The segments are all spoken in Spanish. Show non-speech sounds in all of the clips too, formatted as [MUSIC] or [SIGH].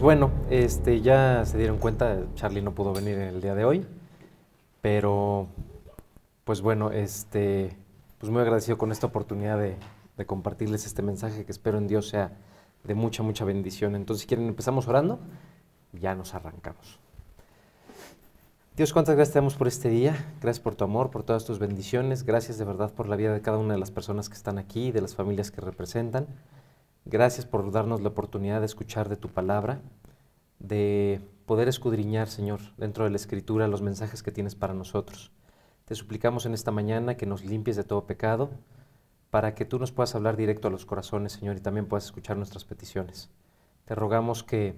Pues bueno, este, ya se dieron cuenta, Charlie no pudo venir el día de hoy, pero pues bueno, este, pues muy agradecido con esta oportunidad de, compartirles este mensaje que espero en Dios sea de mucha, mucha bendición. Entonces, si quieren, empezamos orando, ya nos arrancamos. Dios, cuántas gracias te damos por este día. Gracias por tu amor, por todas tus bendiciones. Gracias de verdad por la vida de cada una de las personas que están aquí, de las familias que representan. Gracias por darnos la oportunidad de escuchar de tu palabra, de poder escudriñar, Señor, dentro de la Escritura los mensajes que tienes para nosotros. Te suplicamos en esta mañana que nos limpies de todo pecado, para que tú nos puedas hablar directo a los corazones, Señor, y también puedas escuchar nuestras peticiones. Te rogamos que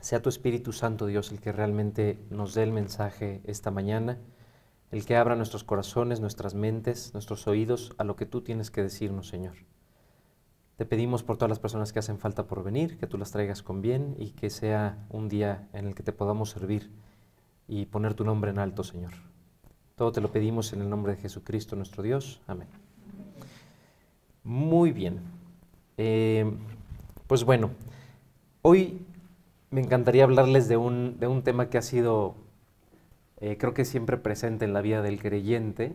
sea tu Espíritu Santo, Dios, el que realmente nos dé el mensaje esta mañana, el que abra nuestros corazones, nuestras mentes, nuestros oídos a lo que tú tienes que decirnos, Señor. Te pedimos por todas las personas que hacen falta por venir, que tú las traigas con bien y que sea un día en el que te podamos servir y poner tu nombre en alto, Señor. Todo te lo pedimos en el nombre de Jesucristo nuestro Dios. Amén. Muy bien. Eh, pues bueno, hoy me encantaría hablarles de un, de un tema que ha sido, eh, creo que siempre presente en la vida del creyente,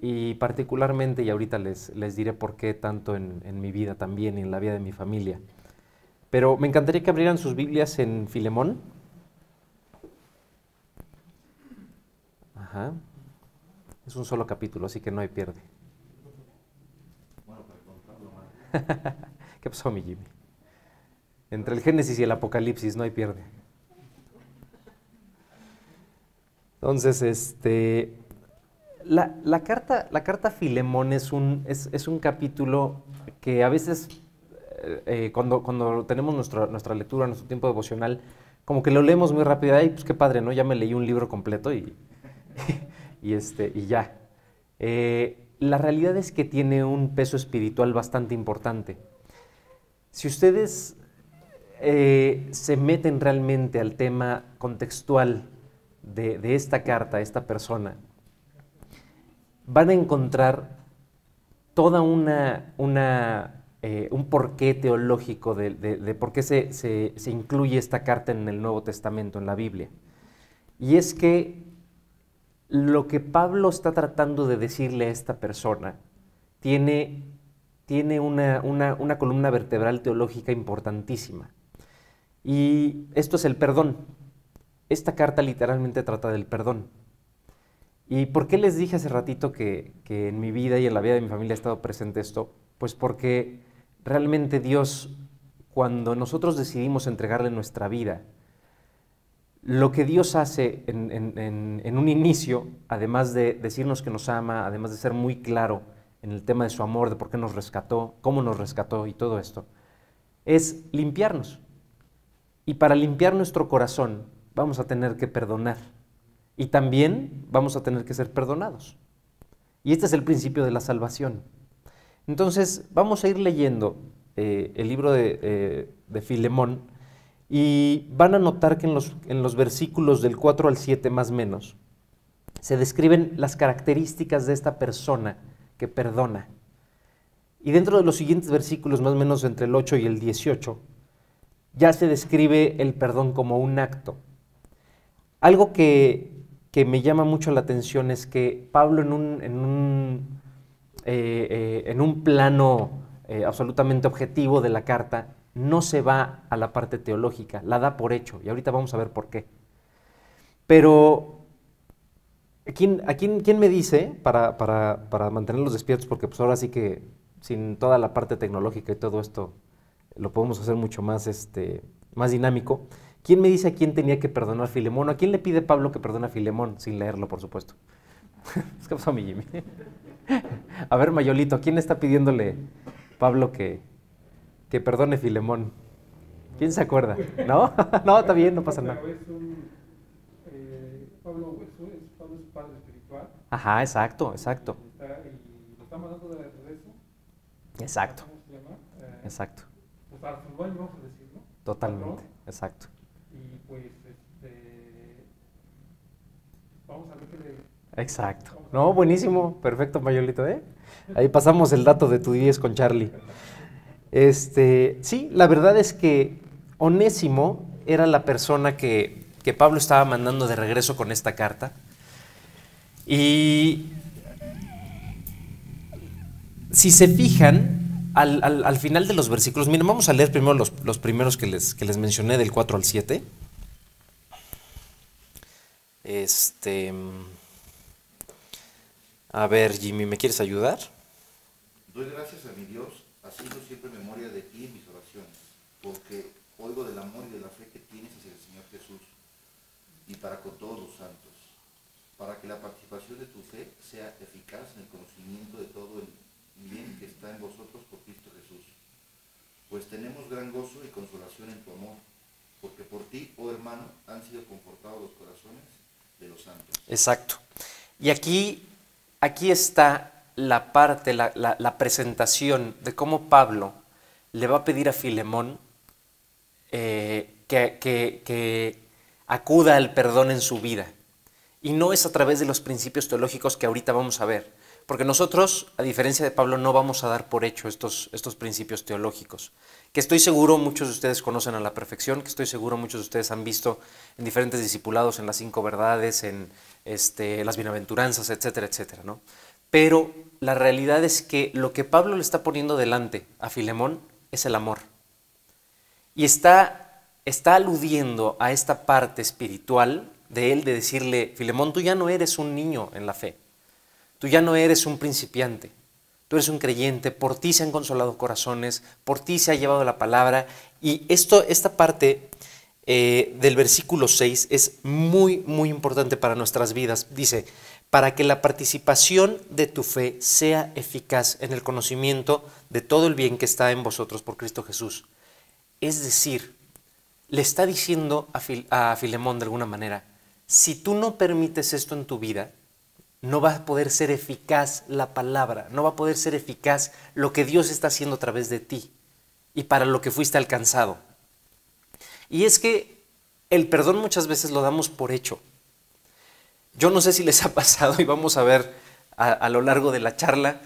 y particularmente, y ahorita les, les diré por qué tanto en, en, mi vida también y en la vida de mi familia. Pero me encantaría que abrieran sus Biblias en Filemón. Ajá. Es un solo capítulo, así que no hay pierde. [LAUGHS] ¿Qué pasó, mi Jimmy? Entre el Génesis y el Apocalipsis no hay pierde. Entonces, este, la, la, carta, la carta Filemón es un, es, es un capítulo que a veces, eh, cuando, cuando tenemos nuestra, nuestra lectura, nuestro tiempo devocional, como que lo leemos muy rápido, ay, pues qué padre, ¿no? Ya me leí un libro completo y, [LAUGHS] y, este, y ya. Eh, la realidad es que tiene un peso espiritual bastante importante. Si ustedes eh, se meten realmente al tema contextual de, de esta carta, esta persona, van a encontrar toda una, eh, un porqué teológico de, por qué se, se, se, incluye esta carta en el Nuevo Testamento, en la Biblia. Y es que lo que Pablo está tratando de decirle a esta persona tiene, tiene una, una, una columna vertebral teológica importantísima. Y esto es el perdón. Esta carta literalmente trata del perdón. ¿Y por qué les dije hace ratito que, que, en mi vida y en la vida de mi familia ha estado presente esto? Pues porque realmente Dios, cuando nosotros decidimos entregarle nuestra vida, lo que Dios hace en, en, en, un inicio, además de decirnos que nos ama, además de ser muy claro en el tema de su amor, de por qué nos rescató, cómo nos rescató y todo esto, es limpiarnos. Y para limpiar nuestro corazón vamos a tener que perdonar. Y también vamos a tener que ser perdonados. Y este es el principio de la salvación. Entonces, vamos a ir leyendo eh, el libro de, eh, de, Filemón y van a notar que en los, en los versículos del 4 al 7 más menos se describen las características de esta persona que perdona. Y dentro de los siguientes versículos, más o menos entre el 8 y el 18, ya se describe el perdón como un acto. Algo que que me llama mucho la atención es que Pablo en un, en un, eh, eh, en un plano eh, absolutamente objetivo de la carta no se va a la parte teológica, la da por hecho, y ahorita vamos a ver por qué. Pero, ¿quién, ¿a quién, quién me dice, para, para, para, mantenerlos despiertos, porque pues ahora sí que sin toda la parte tecnológica y todo esto lo podemos hacer mucho más, este, más dinámico, ¿Quién me dice a quién tenía que perdonar Filemón? ¿A quién le pide Pablo que perdone a Filemón? Sin leerlo, por supuesto. [LAUGHS] ¿Qué pasó, mi Jimmy? [LAUGHS] a ver, Mayolito, ¿a quién está pidiéndole Pablo que, que perdone Filemón? ¿Quién se acuerda? ¿No? [LAUGHS] no, está bien, no pasa nada. Eh, Pablo, es, padre espiritual. Ajá, exacto, exacto. De regreso. Exacto. Exacto. pues. Totalmente. Exacto. Y pues, este. Vamos a ver qué le. Exacto. No, buenísimo. Perfecto, Mayolito, ¿eh? Ahí pasamos el dato de tu 10 con Charlie. Este, sí, la verdad es que Onésimo era la persona que, que Pablo estaba mandando de regreso con esta carta. Y si se fijan, al, al- al final de los versículos, miren, vamos a leer primero los, los primeros que les, que les mencioné, del 4 al 7. Este. A ver, Jimmy, ¿me quieres ayudar? Doy gracias a mi Dios, haciendo siempre memoria de ti en mis oraciones, porque oigo del amor y de la fe que tienes hacia el Señor Jesús y para con todos los santos, para que la participación de tu fe sea eficaz en el conocimiento de todo el bien que está en vosotros por Cristo Jesús. Pues tenemos gran gozo y consolación en tu amor, porque por ti, oh hermano, han sido confortados los corazones de los santos. Exacto. Y aquí, aquí está la parte, la, la- presentación de cómo Pablo le va a pedir a Filemón eh, que, que- que acuda al perdón en su vida. Y no es a través de los principios teológicos que ahorita vamos a ver. Porque nosotros, a diferencia de Pablo, no vamos a dar por hecho estos, estos principios teológicos, que estoy seguro muchos de ustedes conocen a la perfección, que estoy seguro muchos de ustedes han visto en diferentes discipulados, en las cinco verdades, en este, las bienaventuranzas, etcétera, etcétera. ¿no? Pero la realidad es que lo que Pablo le está poniendo delante a Filemón es el amor. Y está, está aludiendo a esta parte espiritual de él, de decirle, Filemón, tú ya no eres un niño en la fe, tú ya no eres un principiante, tú eres un creyente, por ti se han consolado corazones, por ti se ha llevado la palabra. Y esto, esta parte eh, del versículo 6 es muy, muy importante para nuestras vidas. Dice, para que la participación de tu fe sea eficaz en el conocimiento de todo el bien que está en vosotros por Cristo Jesús. Es decir, le está diciendo a, Fil- a Filemón de alguna manera, si tú no permites esto en tu vida, no va a poder ser eficaz la palabra, no va a poder ser eficaz lo que Dios está haciendo a través de ti y para lo que fuiste alcanzado. Y es que el perdón muchas veces lo damos por hecho. Yo no sé si les ha [LAUGHS] pasado y vamos a ver a, lo largo de la charla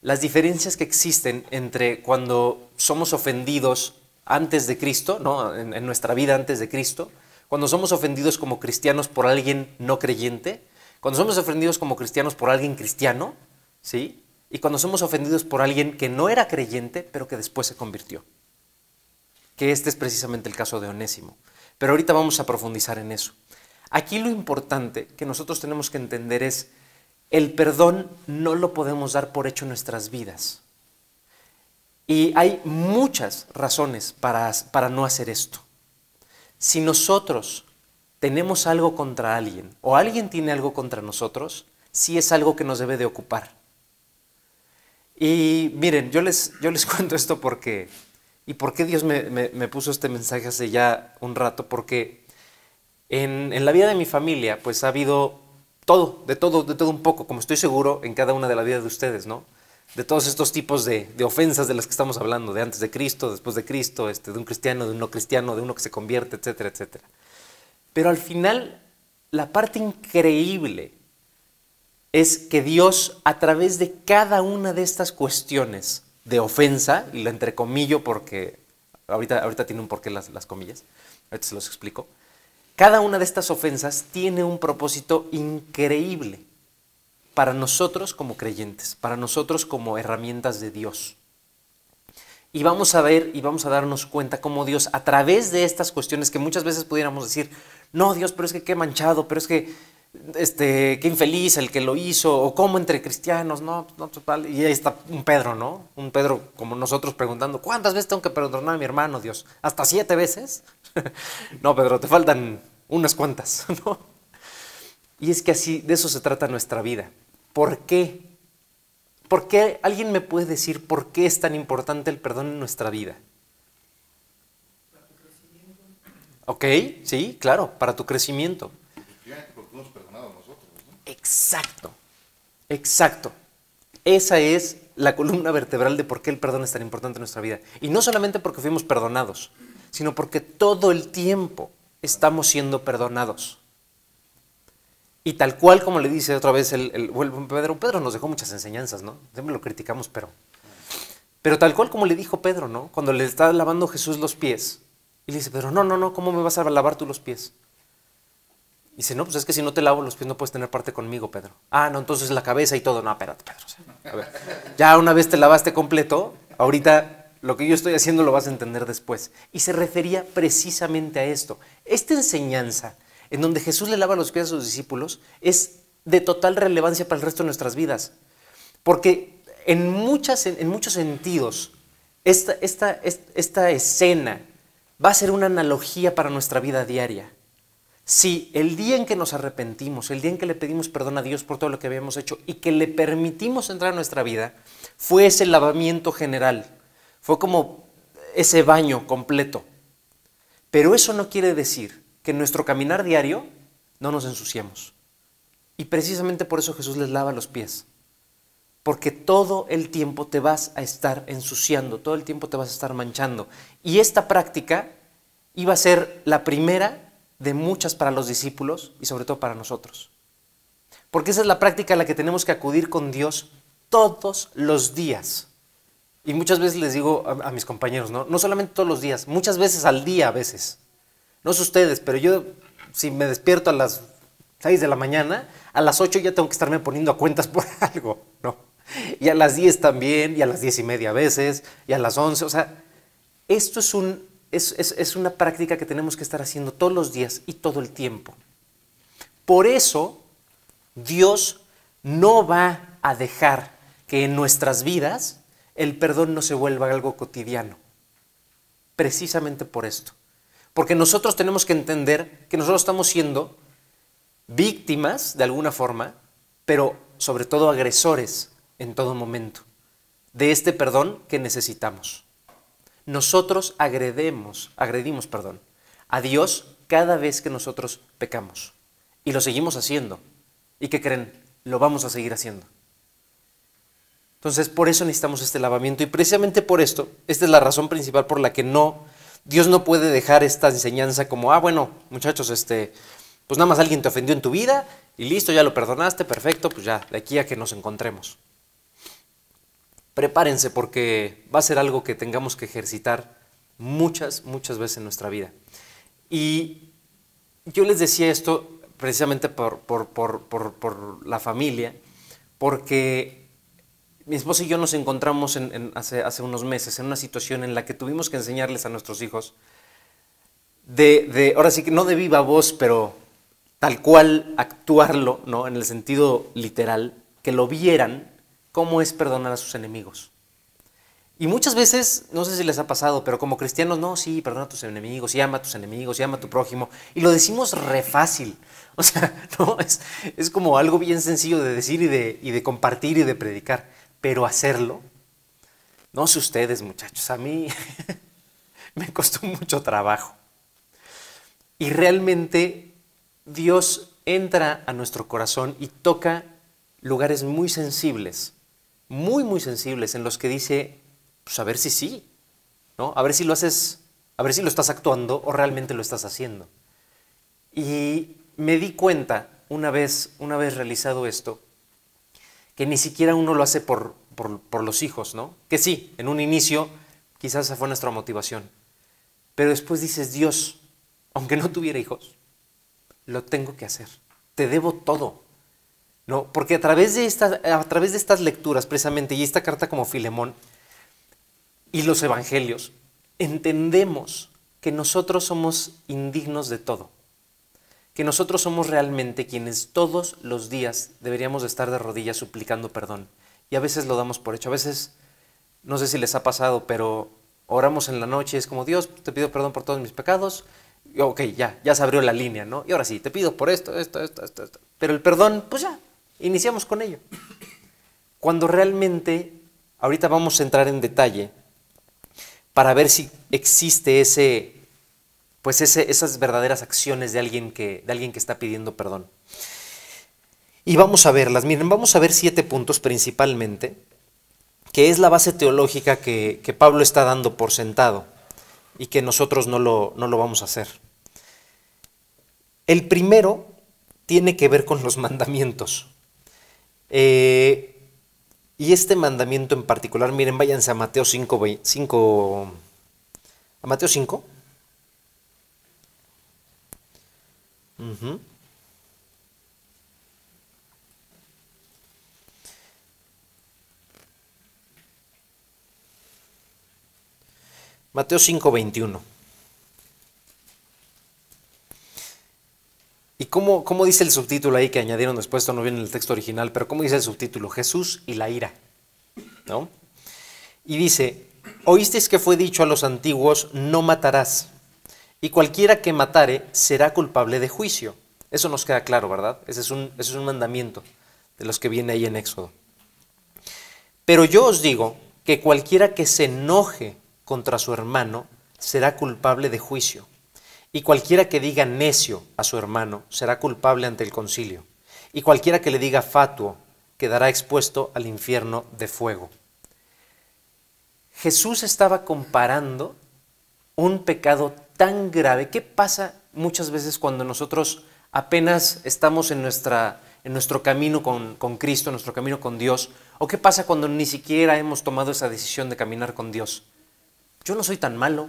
las diferencias que existen entre cuando somos ofendidos antes de Cristo, ¿no? en nuestra vida antes de Cristo, cuando somos ofendidos como cristianos por alguien no creyente, cuando somos ofendidos como cristianos por alguien cristiano, ¿sí? Y cuando somos ofendidos por alguien que no era creyente, pero que después se convirtió. Que este es precisamente el caso de Onésimo. Pero ahorita vamos a profundizar en eso. Aquí lo importante que nosotros tenemos que entender es, el perdón no lo podemos dar por hecho en nuestras vidas. Y hay muchas razones para, para no hacer esto. Si nosotros tenemos algo contra alguien o alguien tiene algo contra nosotros, sí es algo que nos debe de ocupar. Y miren, yo les, yo les [LAUGHS] cuento esto porque, y por qué Dios me, me- puso este mensaje hace ya un rato, porque en, en la vida de mi familia, pues ha habido todo, de todo, de todo un poco, como estoy seguro en cada una de la vida de ustedes, ¿no? De todos estos tipos de, de ofensas de las que estamos hablando, de antes de Cristo, después de Cristo, este, de un cristiano, de un no cristiano, de uno que se convierte, etcétera, etcétera. Pero al final, la parte increíble es que Dios, a través de cada una de estas cuestiones de ofensa, y lo entrecomillo porque ahorita, ahorita tiene un porqué las, las comillas, ahorita se los explico, cada una de estas ofensas tiene un propósito increíble para nosotros como creyentes, para nosotros como herramientas de Dios. Y vamos a ver y vamos a darnos cuenta cómo Dios, a través de estas cuestiones que muchas veces pudiéramos decir, no, Dios, pero es que qué manchado, pero es que este, qué infeliz el que lo hizo, o cómo entre cristianos, no, no, total. Y ahí está un Pedro, ¿no? Un Pedro como nosotros preguntando, ¿cuántas veces tengo que perdonar a mi hermano, Dios? ¿Hasta siete veces? [LAUGHS] no, Pedro, te faltan unas cuantas, [LAUGHS] ¿no? Y es que así, de eso se trata nuestra vida. ¿Por qué? ¿Por qué alguien me puede decir por qué es tan importante el perdón en nuestra vida? Ok, sí, claro, para tu crecimiento. Porque hemos perdonado a nosotros, ¿no? Exacto, exacto. Esa es la columna vertebral de por qué el perdón es tan importante en nuestra vida. Y no solamente porque fuimos perdonados, sino porque todo el tiempo estamos siendo perdonados. Y tal cual como le dice otra vez el, el, el Pedro, Pedro nos dejó muchas enseñanzas, ¿no? Siempre lo criticamos, pero... Pero tal cual como le dijo Pedro, ¿no? Cuando le está lavando Jesús los pies, Y le dice Pedro, no, no, no, ¿cómo me vas a lavar tú los pies? Y dice, no, pues es que si no te lavo los pies no puedes tener parte conmigo, Pedro. Ah, no, entonces la cabeza y todo. No, espérate, Pedro. ya una vez te lavaste completo, ahorita lo que yo estoy haciendo lo vas a entender después. Y se refería precisamente a esto. Esta enseñanza, en donde Jesús le lava los pies a sus discípulos, es de total relevancia para el resto de nuestras vidas. Porque en, muchas, en muchos sentidos, esta, escena va a ser una analogía para nuestra vida diaria. Si el día en que nos arrepentimos, el día en que le pedimos perdón a Dios por todo lo que habíamos hecho y que le permitimos entrar a nuestra vida, fue ese lavamiento general, fue como ese baño completo. Pero eso no quiere decir que en nuestro caminar diario no nos ensuciemos. Y precisamente por eso Jesús les lava los pies. Porque todo el tiempo te vas a estar ensuciando, todo el tiempo te vas a estar manchando. Y esta práctica iba a ser la primera de muchas para los discípulos y sobre todo para nosotros. Porque esa es la práctica a la que tenemos que acudir con Dios todos los días. Y muchas veces les digo a, a, mis compañeros, ¿no? no solamente todos los días, muchas veces al día a veces. No sé ustedes, pero yo si me despierto a las 6 de la mañana, a las 8 ya tengo que estarme poniendo a cuentas [LAUGHS] por algo, ¿no? Y a las 10 también, y a las 10 y media a veces, y a las 11, o sea, esto es un es, es, es, una práctica que tenemos que estar haciendo todos los días y todo el tiempo. Por eso, Dios no va a dejar que en nuestras vidas el perdón no se vuelva algo cotidiano. Precisamente por esto. Porque nosotros tenemos que entender que nosotros estamos siendo víctimas de alguna forma, pero sobre todo agresores en todo momento de este perdón que necesitamos nosotros agredemos, agredimos, perdón, a Dios cada vez que nosotros pecamos. Y lo seguimos haciendo. ¿Y qué creen? Lo vamos a seguir haciendo. Entonces, por eso necesitamos este lavamiento. Y precisamente por esto, esta es la razón principal por la que no, Dios no puede dejar esta enseñanza como, ah, bueno, muchachos, este, pues nada más alguien te ofendió en tu vida y listo, ya lo perdonaste, perfecto, pues ya, de aquí a que nos encontremos prepárense porque va a ser algo que tengamos que ejercitar muchas, muchas veces en nuestra vida. Y yo les decía esto precisamente por, por, por, por la familia, porque mi esposa y yo nos encontramos en, en hace, hace, unos meses en una situación en la que tuvimos que enseñarles a nuestros hijos, de, de, ahora sí que no de viva voz, pero tal cual actuarlo, ¿no? en el sentido literal, que lo vieran cómo es perdonar a sus enemigos. Y muchas veces, no sé si les ha pasado, pero como cristianos, no, sí, perdona a tus enemigos, y ama a tus enemigos, y ama a tu prójimo. Y lo decimos re fácil. [LAUGHS] O sea, no, es, es como algo bien sencillo de decir y de, y de compartir y de predicar. Pero hacerlo, no sé ustedes, muchachos, a mí [LAUGHS] me costó mucho trabajo. Y realmente Dios entra a nuestro corazón y toca lugares muy sensibles muy, muy sensibles en los que dice, pues a ver si sí, ¿no? A ver si lo haces, a ver si lo estás actuando o realmente lo estás haciendo. Y me di cuenta, una vez, una vez realizado esto, que ni siquiera uno lo hace por, por, los hijos, ¿no? Que sí, en un inicio quizás esa fue nuestra motivación. Pero después dices, Dios, aunque no tuviera hijos, lo tengo que hacer. Te debo todo. ¿no? Porque a través, de esta, a través de estas lecturas, precisamente, y esta carta como Filemón, y los evangelios, entendemos que nosotros somos indignos de todo, que nosotros somos realmente quienes todos los días deberíamos de estar de rodillas suplicando perdón. Y a veces lo damos por hecho, a veces, no sé si les ha pasado, pero oramos en la noche, es como, Dios, te pido perdón por todos mis pecados, y, ok, ya, ya se abrió la línea, ¿no? Y ahora sí, te pido por esto, esto, esto, esto, esto. Pero el perdón, pues ya, Iniciamos con ello. Cuando realmente, ahorita vamos a entrar en detalle para ver si existe ese, pues esas verdaderas acciones de alguien, que, de alguien que está pidiendo perdón. Y vamos a verlas. Miren, vamos a ver siete puntos principalmente, que es la base teológica que, que Pablo está dando por sentado y que nosotros no lo, no lo vamos a hacer. El primero tiene que ver con los [LAUGHS] mandamientos. Eh, y este mandamiento en particular, miren, váyanse a Mateo 5, 5 a Mateo 5. Ujú. Mateo 5:21. ¿Y cómo, cómo dice el subtítulo ahí que añadieron después? Esto no viene en el texto original, pero ¿cómo dice el subtítulo? Jesús y la ira. ¿No? Y dice, oísteis que fue dicho a los antiguos, no matarás, y cualquiera que matare será culpable de juicio. Eso nos queda claro, ¿verdad? Ese es un, mandamiento de los que viene ahí en Éxodo. Pero yo os digo que cualquiera que se enoje contra su hermano será culpable de juicio. Y cualquiera que diga necio a su hermano será culpable ante el concilio. Y cualquiera que le diga fatuo quedará expuesto al infierno de fuego. Jesús estaba comparando un pecado tan grave. ¿Qué pasa muchas veces cuando nosotros apenas estamos en, nuestra, en nuestro camino con, con Cristo, en nuestro camino con Dios? ¿O qué pasa cuando ni siquiera hemos tomado esa decisión de caminar con Dios? Yo no soy tan malo,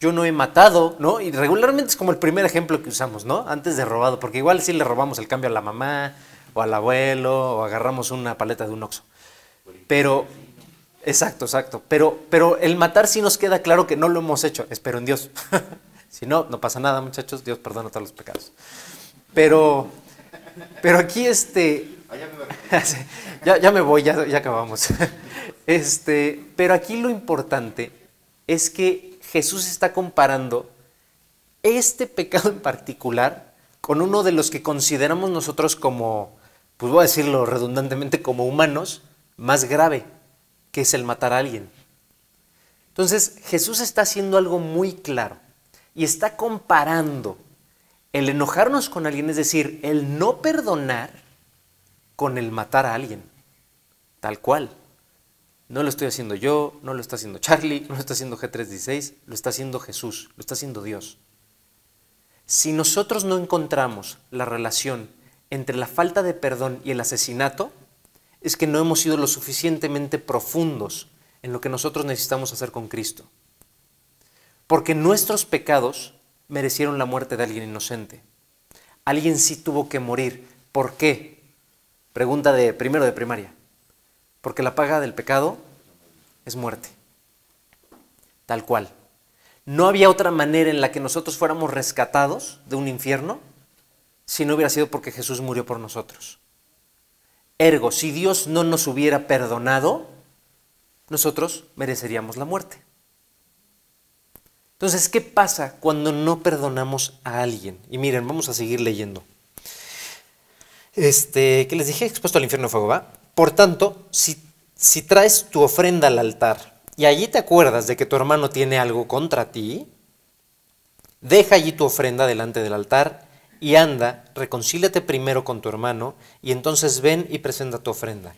yo no he matado, ¿no? Y regularmente es como el primer ejemplo que usamos, ¿no? Antes de robado, porque igual sí le robamos el cambio a la mamá o al abuelo o agarramos una paleta de un oxo. Pero, exacto, exacto. Pero, pero el matar sí nos queda claro que no lo hemos hecho, espero en Dios. [LAUGHS] si no, no pasa nada, muchachos, Dios perdona todos los pecados. Pero, pero aquí este... [LAUGHS] Ya, ya me voy, ya, ya acabamos. [LAUGHS] Este, pero aquí lo importante es que Jesús está comparando este pecado en particular con uno de los que consideramos nosotros como, pues voy a decirlo redundantemente, como humanos, más grave, que es el matar a alguien. Entonces Jesús está haciendo algo muy claro y está comparando el enojarnos con alguien, es decir, el no perdonar, con el matar a alguien, tal cual. No lo estoy haciendo yo, no lo está haciendo Charlie, no lo está haciendo G316, lo está haciendo Jesús, lo está haciendo Dios. Si nosotros no encontramos la relación entre la falta de perdón y el asesinato, es que no hemos sido lo suficientemente profundos en lo que nosotros necesitamos hacer con Cristo. Porque nuestros pecados merecieron la muerte de alguien inocente. Alguien sí tuvo que morir. ¿Por qué? Pregunta de primero de primaria. Porque la paga del pecado es muerte. Tal cual. No había otra manera en la que nosotros fuéramos rescatados de un infierno si no hubiera sido porque Jesús murió por nosotros. Ergo, si Dios no nos hubiera perdonado, nosotros mereceríamos la muerte. Entonces, ¿qué pasa cuando no perdonamos a alguien? Y miren, vamos a seguir leyendo. Este, que les dije, expuesto al infierno fuego, ¿va? Por tanto, si, si traes tu ofrenda al altar y allí te acuerdas de que tu hermano tiene algo contra ti, deja allí tu ofrenda delante del altar y anda, reconcíliate primero con tu hermano y entonces ven y presenta tu ofrenda.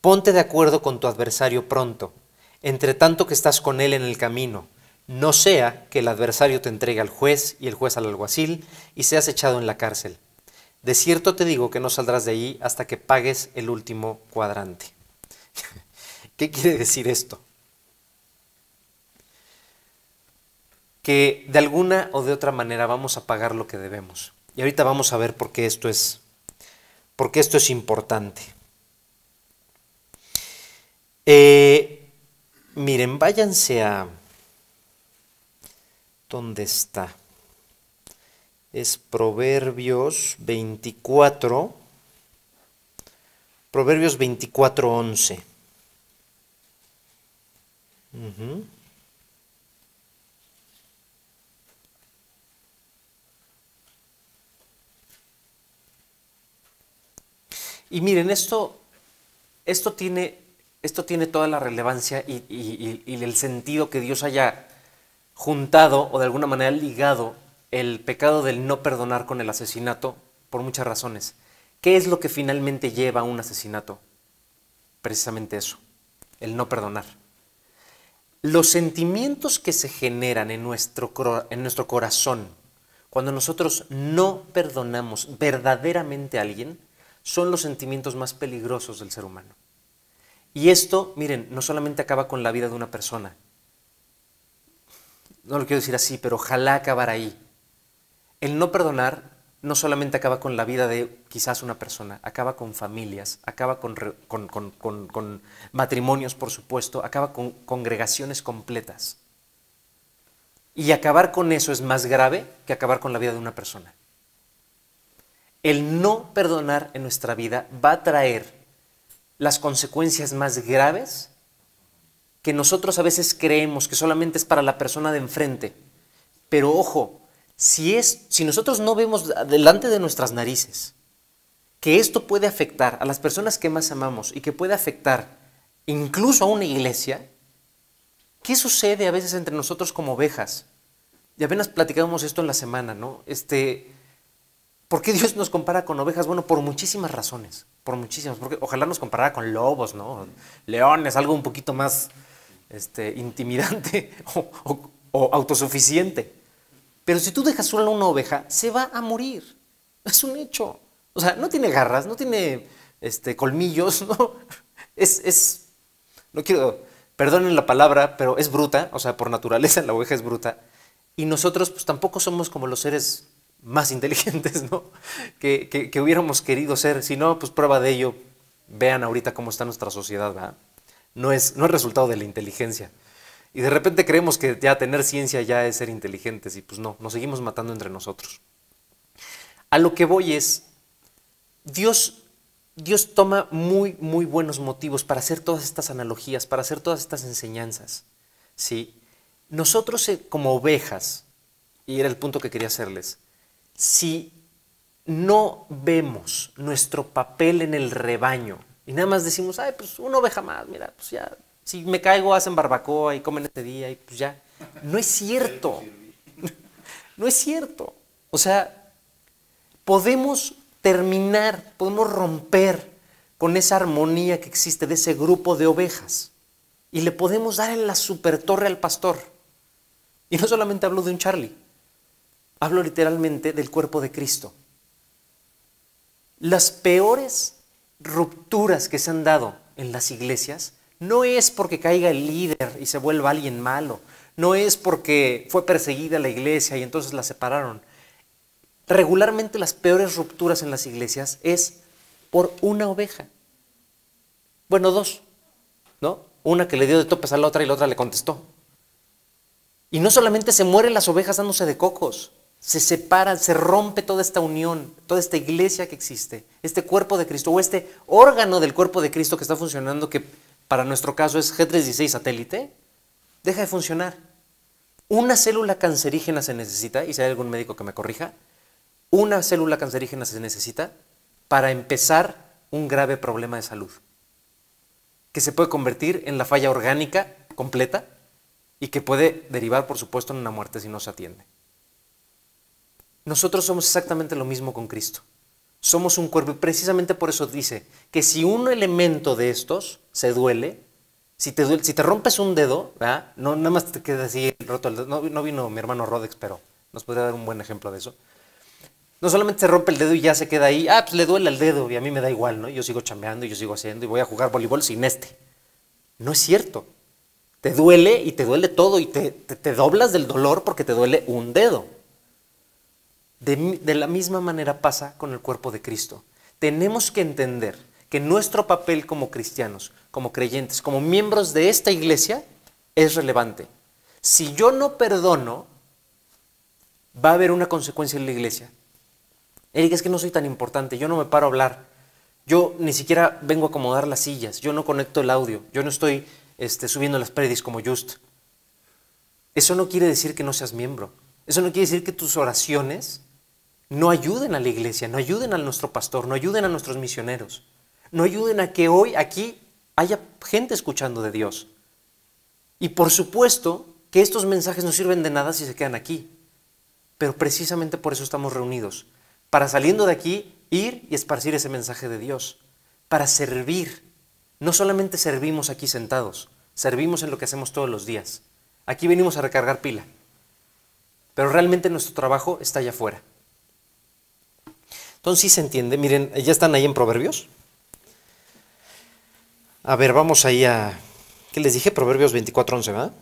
Ponte de acuerdo con tu adversario pronto, entre tanto que estás con él en el camino. No sea que el adversario te entregue al juez y el juez al alguacil y seas echado en la cárcel. De cierto te digo que no saldrás de ahí hasta que pagues el último cuadrante. [LAUGHS] ¿Qué quiere decir esto? Que de alguna o de otra manera vamos a pagar lo que debemos. Y ahorita vamos a ver por qué esto es, por qué esto es importante. Eh, miren, váyanse a... ¿Dónde está? Es Proverbios 24. Proverbios 24, 11. Ujú. Y miren, esto, esto, tiene, esto tiene toda la relevancia y, el sentido que Dios haya juntado o de alguna manera ligado el pecado del no perdonar con el asesinato por muchas razones. ¿Qué es lo que finalmente lleva a un asesinato? Precisamente eso, el no perdonar. Los sentimientos que se generan en nuestro, en nuestro corazón cuando nosotros no perdonamos verdaderamente a alguien son los sentimientos más peligrosos del ser humano. Y esto, miren, no solamente acaba con la vida de una persona, no lo quiero decir así, pero ojalá acabar ahí. El no perdonar no solamente acaba con la vida de quizás una persona, acaba con familias, acaba con, matrimonios, por supuesto, acaba con congregaciones completas. Y acabar con eso es más grave que acabar con la vida de una persona. El no perdonar en nuestra vida va a traer las consecuencias más graves que nosotros a veces creemos que solamente es para la persona de enfrente. Pero ojo, si, es, si nosotros no vemos delante de nuestras narices que esto puede afectar a las personas que más amamos y que puede afectar incluso a una iglesia, ¿qué sucede a veces entre nosotros como ovejas? Y apenas platicábamos esto en la semana, ¿no? Este, ¿Por qué Dios nos compara con ovejas? Bueno, por muchísimas razones, por muchísimas, porque ojalá nos comparara con lobos, ¿no? Leones, algo un poquito más este, intimidante [LAUGHS] o, autosuficiente. Pero si tú dejas sola una oveja, se va a morir. Es un hecho. O sea, no tiene garras, no tiene este, colmillos, [LAUGHS] ¿no? Es, es, no quiero, perdonen la palabra, pero es bruta, o sea, por naturaleza la oveja es bruta. Y nosotros pues tampoco somos como los seres más inteligentes, ¿no? Que, que- que hubiéramos querido ser. Si no, pues prueba de ello, vean ahorita cómo está nuestra sociedad, ¿verdad? No es, no es resultado de la inteligencia. Y de repente creemos que ya tener ciencia ya es ser inteligentes y pues no, nos seguimos matando entre nosotros. A lo que voy es, Dios, Dios toma muy, muy buenos motivos para hacer todas estas analogías, para hacer todas estas enseñanzas. ¿sí? Nosotros eh, como ovejas, y era el punto que quería hacerles, si no vemos nuestro papel en el rebaño y nada más decimos, ay, pues una oveja más, mira, pues ya, si me caigo hacen barbacoa y comen este día y pues ya. No es cierto. No es cierto. O sea, podemos terminar, podemos romper con esa armonía que existe de ese grupo de ovejas y le podemos dar en la super torre al pastor. Y no solamente hablo de un Charlie, hablo literalmente del cuerpo de Cristo. Las peores rupturas que se han dado en las iglesias no es porque caiga el líder y se vuelva alguien malo, no es porque fue perseguida la iglesia y entonces la separaron. Regularmente las peores rupturas en las iglesias es por una oveja. Bueno, dos, ¿no? Una que le dio de topes a la otra y la otra le contestó. Y no solamente se mueren las ovejas dándose de cocos, se separan, se rompe toda esta unión, toda esta iglesia que existe, este cuerpo de Cristo o este órgano del cuerpo de Cristo que está funcionando, que para nuestro caso es G316 satélite, deja de funcionar. Una célula cancerígena se necesita, y si hay algún médico que me corrija, una célula cancerígena se necesita para empezar un grave problema de salud, que se puede convertir en la falla orgánica completa y que puede derivar, por supuesto, en una muerte si no se atiende. Nosotros somos exactamente lo mismo con Cristo. Somos un cuerpo y precisamente por eso dice que si un elemento de estos se duele, si te, rompes un dedo, no nada más te queda así roto el dedo. No, no vino mi hermano Rodex, pero nos podría dar un buen ejemplo de eso. No solamente se rompe el dedo y ya se queda ahí, ah, pues le duele el dedo y a mí me da igual, ¿no? Yo sigo chambeando y yo sigo haciendo y voy a jugar voleibol sin este. No es cierto. Te duele y te duele todo y te doblas del dolor porque te duele un dedo. De, la misma manera pasa con el cuerpo de Cristo. Tenemos que entender que nuestro papel como cristianos, como creyentes, como miembros de esta iglesia es relevante. Si yo no perdono, va a haber una consecuencia en la iglesia. Eric, es que no soy tan importante, yo no me paro a hablar, yo ni siquiera vengo a acomodar las sillas, yo no conecto el audio, yo no estoy este, subiendo las predis como Just. Eso no quiere decir que no seas miembro, eso no quiere decir que tus oraciones no ayuden a la iglesia, no ayuden a nuestro pastor, no ayuden a nuestros misioneros, no ayuden a que hoy aquí haya gente escuchando de Dios. Y por supuesto que estos mensajes no sirven de nada si se quedan aquí, pero precisamente por eso estamos reunidos para saliendo de aquí ir y esparcir ese mensaje de Dios, para servir. No solamente servimos aquí sentados, servimos en lo que hacemos todos los días. Aquí venimos a recargar pila, pero realmente nuestro trabajo está allá afuera. Entonces sí se entiende. Miren, ya están ahí en Proverbios. A ver, vamos ahí a... ¿Qué les dije? Proverbios 24.11, ¿verdad?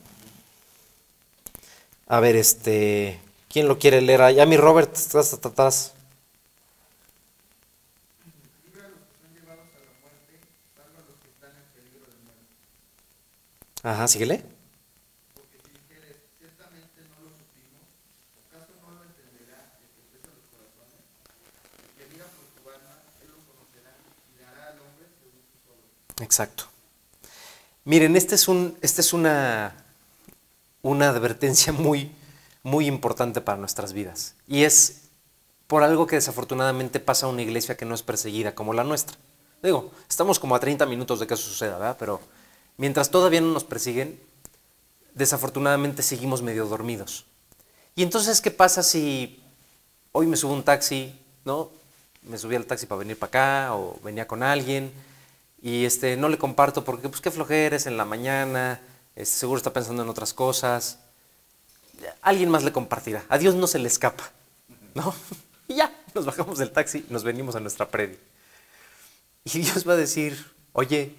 A ver, este... ¿Quién lo quiere leer? Ya mi Robert, estás, estás. Ajá, síguele. Exacto. Miren, este esta es una, una advertencia muy, muy importante para nuestras vidas. Y es por algo que desafortunadamente pasa a una iglesia que no es perseguida como la nuestra. Digo, estamos como a 30 minutos de que eso suceda, ¿verdad? Pero mientras todavía no nos persiguen, desafortunadamente seguimos medio dormidos. Y entonces, ¿qué pasa si hoy me subo un taxi, ¿no? Me subí al taxi para venir para acá o venía con alguien y este, no le comparto porque, pues, qué flojera es en la mañana, este, seguro está pensando en otras cosas. Alguien más le compartirá. A Dios no se le escapa, ¿no? [LAUGHS] Y ya, nos bajamos del taxi nos venimos a nuestra predi. Y Dios va a decir, oye,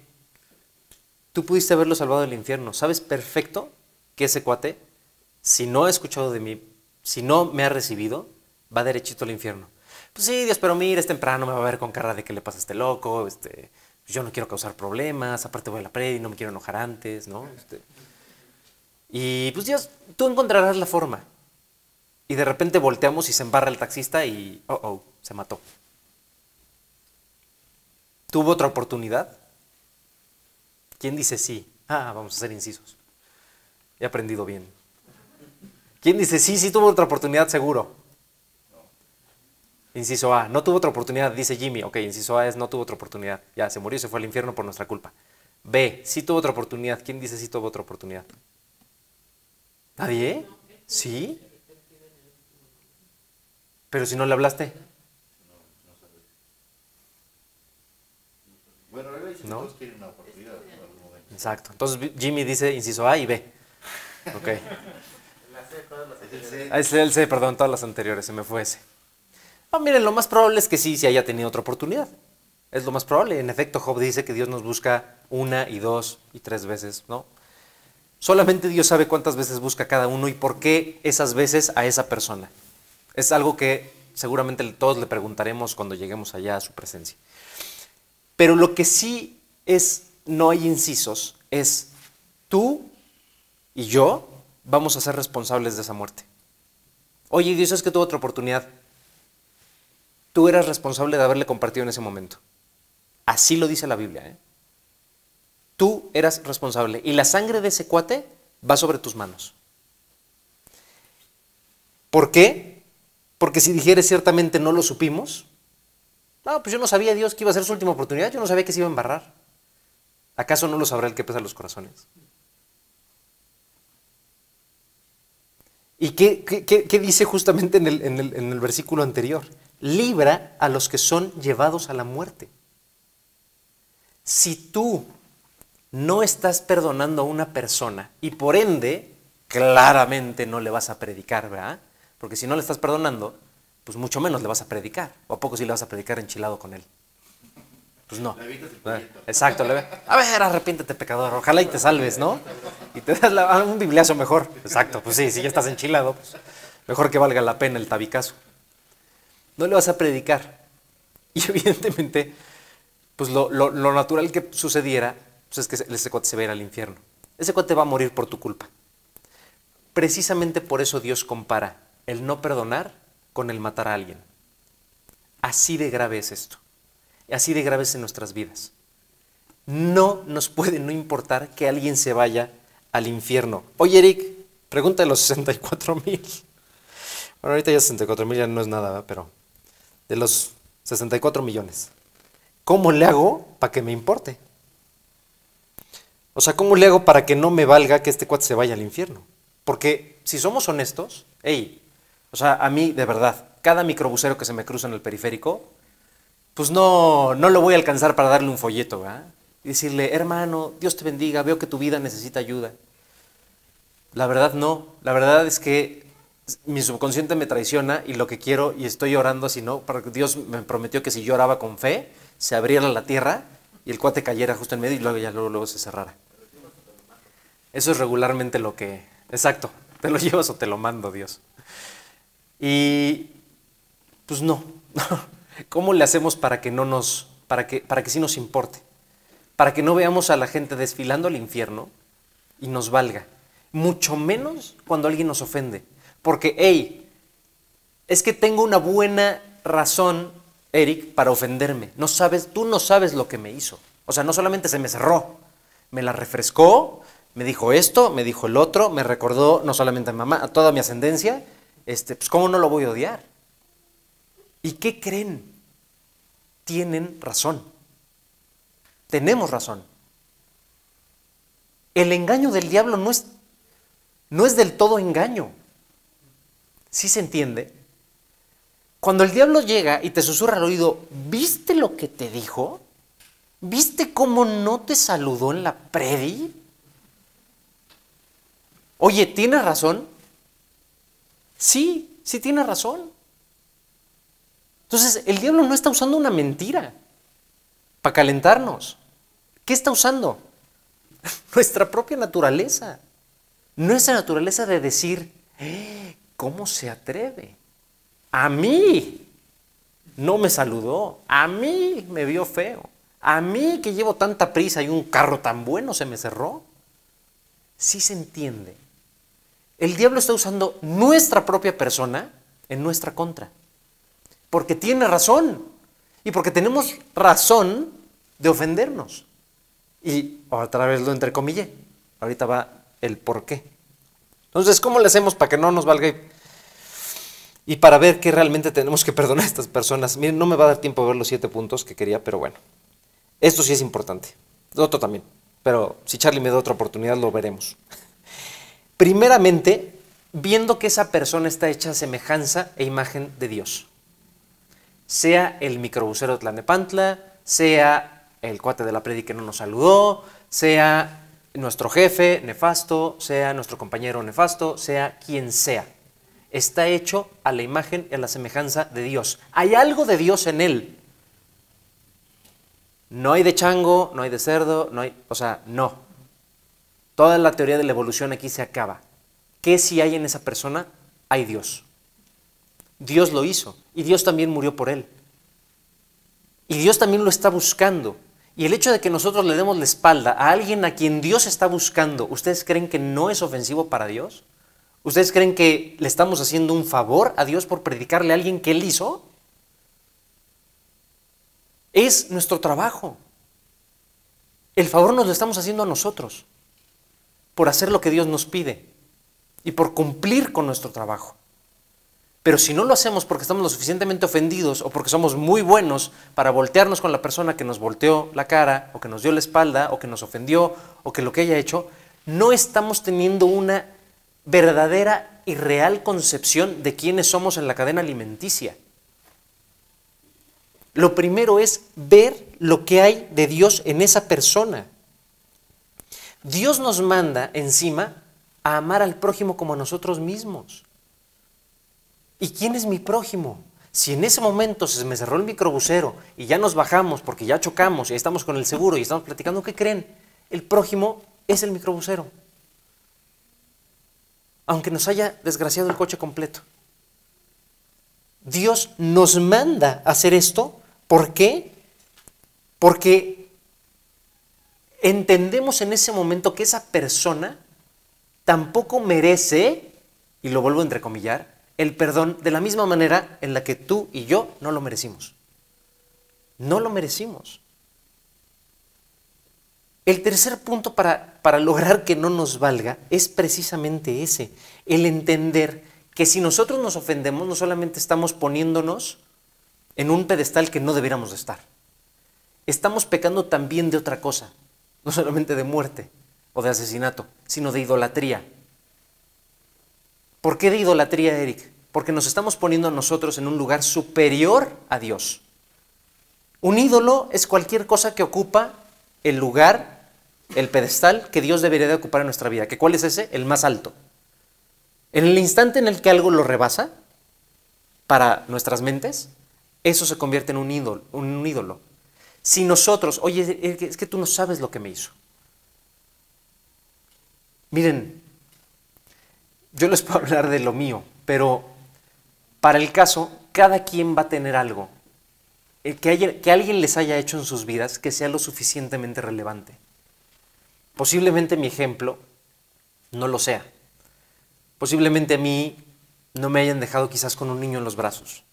tú pudiste haberlo salvado del infierno. ¿Sabes perfecto que ese cuate, si no ha escuchado de mí, si no me ha recibido, va derechito al infierno? Pues sí, Dios, pero mira, es temprano, me va a ver con cara de que le pasa a este loco, este, yo no quiero causar problemas, aparte voy a la predi, no me quiero enojar antes, ¿no? Este, y pues Dios, tú encontrarás la forma. Y de repente volteamos y se embarra el taxista y, oh, oh, se mató. ¿Tuvo otra oportunidad? ¿Quién dice sí? Ah, vamos a ser incisos. He aprendido bien. ¿Quién dice sí, sí tuvo otra oportunidad seguro? Inciso A, no tuvo otra oportunidad, dice Jimmy. Ok, inciso A es no tuvo otra oportunidad. Ya, se murió y se fue al infierno por nuestra culpa. B, sí tuvo otra oportunidad. ¿Quién dice sí tuvo otra oportunidad? ¿Nadie? ¿Sí? Pero si no le hablaste. Bueno, la ¿No? todos quieren una oportunidad en algún momento. Exacto. Entonces Jimmy dice inciso A y B. Ok. [LAUGHS] El C. Ah, Es el C, perdón, todas las anteriores, se me fue ese. Ah, miren, lo más probable es que sí, sí haya tenido otra oportunidad. Es lo más probable. En efecto, Job dice que Dios nos busca una y dos y tres veces, ¿no? Solamente Dios sabe cuántas veces busca cada uno y por qué esas veces a esa persona. Es algo que seguramente todos le preguntaremos cuando lleguemos allá a su presencia. Pero lo que sí es, no hay incisos, es tú y yo vamos a ser responsables de esa muerte. Oye, Dios es que tuvo otra oportunidad. Tú eras responsable de haberle compartido en ese momento. Así lo dice la Biblia. ¿eh? Tú eras responsable. Y la sangre de ese cuate va sobre tus manos. ¿Por qué? Porque si dijeres ciertamente no lo supimos, no, pues yo no sabía Dios que iba a ser su última oportunidad, yo no sabía que se iba a embarrar. ¿Acaso no lo sabrá el que pesa los corazones? ¿Y qué, qué- dice justamente en el versículo anterior? Libra a los que son llevados a la muerte. Si tú no estás perdonando a una persona y por ende claramente no le vas a predicar, ¿verdad? Porque si no le estás perdonando, pues mucho menos le vas a predicar. ¿O a poco si le vas a predicar enchilado con él? Pues no. Proyecto. Exacto. le- a ver, arrepiéntete pecador. Ojalá y te salves, ¿no? Y te das la- un bibliazo mejor. Exacto. Pues sí, si ya estás enchilado, pues mejor que valga la pena el tabicazo. No le vas a predicar. Y [LAUGHS] evidentemente, pues lo, natural que sucediera pues es que ese- cuate se va a ir al infierno. Ese cuate va a morir por tu culpa. Precisamente por eso Dios compara el no perdonar con el matar a alguien. Así de grave es esto. Así de grave es en nuestras vidas. No nos puede no importar que alguien se vaya al infierno. Oye, Eric, pregunta de los 64 mil. Bueno, ahorita ya 64 mil ya no es nada, pero de los 64 millones. ¿Cómo le hago para que me importe? O sea, ¿cómo le hago para que no me valga que este cuate se vaya al infierno? Porque si somos honestos, hey, o sea, a mí de verdad, cada microbusero que se me cruza en el periférico, pues no, no lo voy a alcanzar para darle un folleto, ¿verdad? Y decirle, hermano, Dios te bendiga, veo que tu vida necesita ayuda. La verdad no, la verdad es que mi subconsciente me traiciona y lo que quiero y estoy orando así, ¿no? Dios me prometió que si yo oraba con fe, se abriera la tierra y el cuate cayera justo en medio y luego ya luego, luego se cerrara. Eso es regularmente lo que... Exacto, te lo [LAUGHS] llevas o te lo mando, Dios. Y pues no. [LAUGHS] ¿Cómo le hacemos para que no nos, para que, para que sí nos importe? Para que no veamos a la gente desfilando al infierno y nos valga. Mucho menos cuando alguien nos ofende. Porque, hey, es que tengo una buena razón, Eric, para ofenderme. No sabes, tú no sabes lo que me hizo. O sea, no solamente se me cerró, me la refrescó, me dijo esto, me dijo el otro, me recordó no solamente a mamá, a toda mi ascendencia. Este, pues, ¿cómo no lo voy a odiar? ¿Y qué creen? Tienen razón. Tenemos razón. El engaño del diablo no es, no es del todo engaño. ¿Sí se entiende? Cuando el diablo llega y te susurra al oído, ¿viste lo que te dijo? ¿Viste cómo no te saludó en la predi? Oye, ¿tienes razón? Sí, sí tiene razón. Entonces, el diablo no está usando una mentira para calentarnos. ¿Qué está usando? [LAUGHS] Nuestra propia naturaleza. Nuestra naturaleza de decir, "Eh, ¿cómo se atreve? A mí no me saludó, a mí me vio feo, a mí que llevo tanta prisa y un carro tan bueno se me cerró. Sí se entiende. El diablo está usando nuestra propia persona en nuestra contra. Porque tiene razón. Y porque tenemos razón de ofendernos. Y otra vez lo entrecomillé. Ahorita va el por qué. Entonces, ¿cómo le hacemos para que no nos valga? y- para ver qué realmente tenemos que perdonar a estas personas. Miren, no me va a dar tiempo a ver los siete puntos que quería, pero bueno. Esto sí es importante. Otro también. Pero si Charlie me da otra oportunidad, lo veremos. Primeramente, viendo que esa persona está hecha semejanza e imagen de Dios. Sea el microbusero de Tlanepantla, sea el cuate de la predi que no nos saludó, sea nuestro jefe nefasto, sea nuestro compañero nefasto, sea quien sea. Está hecho a la imagen y a la semejanza de Dios. Hay algo de Dios en él. No hay de chango, no hay de cerdo, no hay, o sea, no. Toda la teoría de la evolución aquí se acaba. ¿Qué si hay en esa persona? Hay Dios. Dios lo hizo y Dios también murió por él. Y Dios también lo está buscando. Y el hecho de que nosotros le demos la espalda a alguien a quien Dios está buscando, ¿ustedes creen que no es ofensivo para Dios? ¿Ustedes creen que le estamos haciendo un favor a Dios por predicarle a alguien que Él hizo? Es nuestro trabajo. El favor nos lo estamos haciendo a nosotros por hacer lo que Dios nos pide y por cumplir con nuestro trabajo. Pero si no lo hacemos porque estamos lo suficientemente ofendidos o porque somos muy buenos para voltearnos con la persona que nos volteó la cara o que nos dio la espalda o que nos ofendió o que lo que haya hecho, no estamos teniendo una verdadera y real concepción de quiénes somos en la cadena alimenticia. Lo primero es ver lo que hay de Dios en esa persona. Dios nos manda encima a amar al prójimo como a nosotros mismos. ¿Y quién es mi prójimo? Si en ese momento se me cerró el microbusero y ya nos bajamos porque ya chocamos y estamos con el seguro y estamos platicando, ¿qué creen? El prójimo es el microbusero. Aunque nos haya desgraciado el coche completo. Dios nos manda hacer esto. ¿Por qué? Porque entendemos en ese momento que esa persona tampoco merece, y lo vuelvo a entrecomillar, el perdón de la misma manera en la que tú y yo no lo merecimos. No lo merecimos. El tercer punto para, para lograr que no nos valga es precisamente ese, el entender que si nosotros nos ofendemos no solamente estamos poniéndonos en un pedestal que no deberíamos de estar, estamos pecando también de otra cosa, no solamente de muerte o de asesinato, sino de idolatría. ¿Por qué de idolatría, Eric? Porque nos estamos poniendo a nosotros en un lugar superior a Dios. Un ídolo es cualquier cosa que ocupa el lugar, el pedestal que Dios debería de ocupar en nuestra vida. ¿Que ¿Cuál es ese? El más alto. En el instante en el que algo lo rebasa, para nuestras mentes, eso se convierte en un ídolo. Un ídolo. Si nosotros, oye, es que tú no sabes lo que me hizo. Miren, yo les puedo [LAUGHS] hablar de lo mío, pero para el caso, cada quien va a tener algo eh, que, que alguien les haya hecho en sus vidas que sea lo suficientemente relevante. Posiblemente mi ejemplo no lo sea. Posiblemente a mí no me hayan dejado quizás con un niño en los brazos.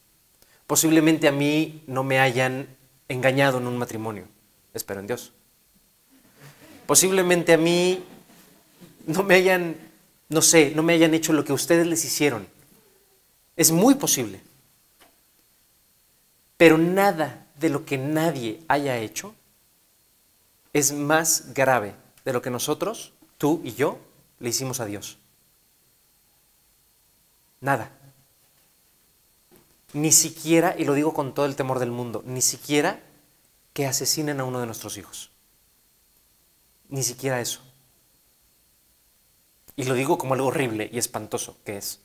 Posiblemente a mí no me hayan engañado en un matrimonio. Espero en Dios. Posiblemente a mí no me hayan, no sé, no me hayan hecho lo que ustedes les hicieron. Es muy posible. Pero nada de lo que nadie haya hecho es más grave de lo que nosotros, tú y yo, le hicimos a Dios. Nada. Ni siquiera, y lo digo con todo el temor del mundo, ni siquiera que asesinen a uno de nuestros hijos. Ni siquiera eso. Y lo digo como algo horrible y espantoso que es.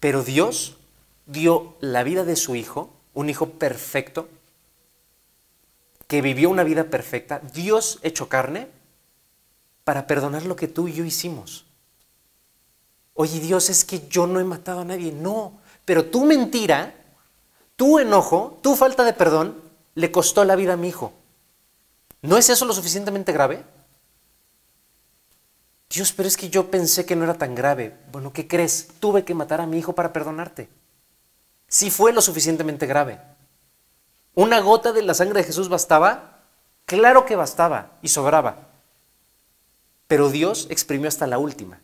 Pero Dios dio la vida de su hijo, un hijo perfecto, que vivió una vida perfecta, Dios hecho carne, para perdonar lo que tú y yo hicimos. Oye Dios, es que yo no he matado a nadie. No, pero tu mentira, tu enojo, tu falta de perdón, le costó la vida a mi hijo. ¿No es eso lo suficientemente grave? Dios, pero es que yo pensé que no era tan grave. Bueno, ¿qué crees? Tuve que matar a mi hijo para perdonarte. Sí fue lo suficientemente grave. ¿Una gota de la sangre de Jesús bastaba? Claro que bastaba y sobraba. Pero Dios exprimió hasta la última.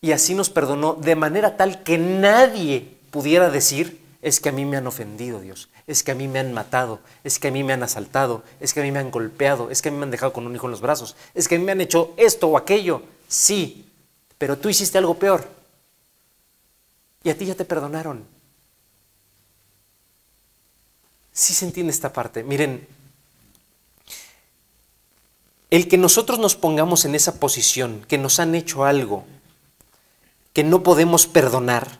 Y así nos perdonó de manera tal que nadie pudiera decir, es que a mí me han ofendido, Dios, es que a mí me han matado, es que a mí me han asaltado, es que a mí me han golpeado, es que a mí me han dejado con un hijo en los brazos, es que a mí me han hecho esto o aquello. Sí, pero tú hiciste algo peor. Y a ti ya te perdonaron. Sí se entiende esta parte. Miren, el que nosotros nos pongamos en esa posición, que nos han hecho algo que no podemos perdonar,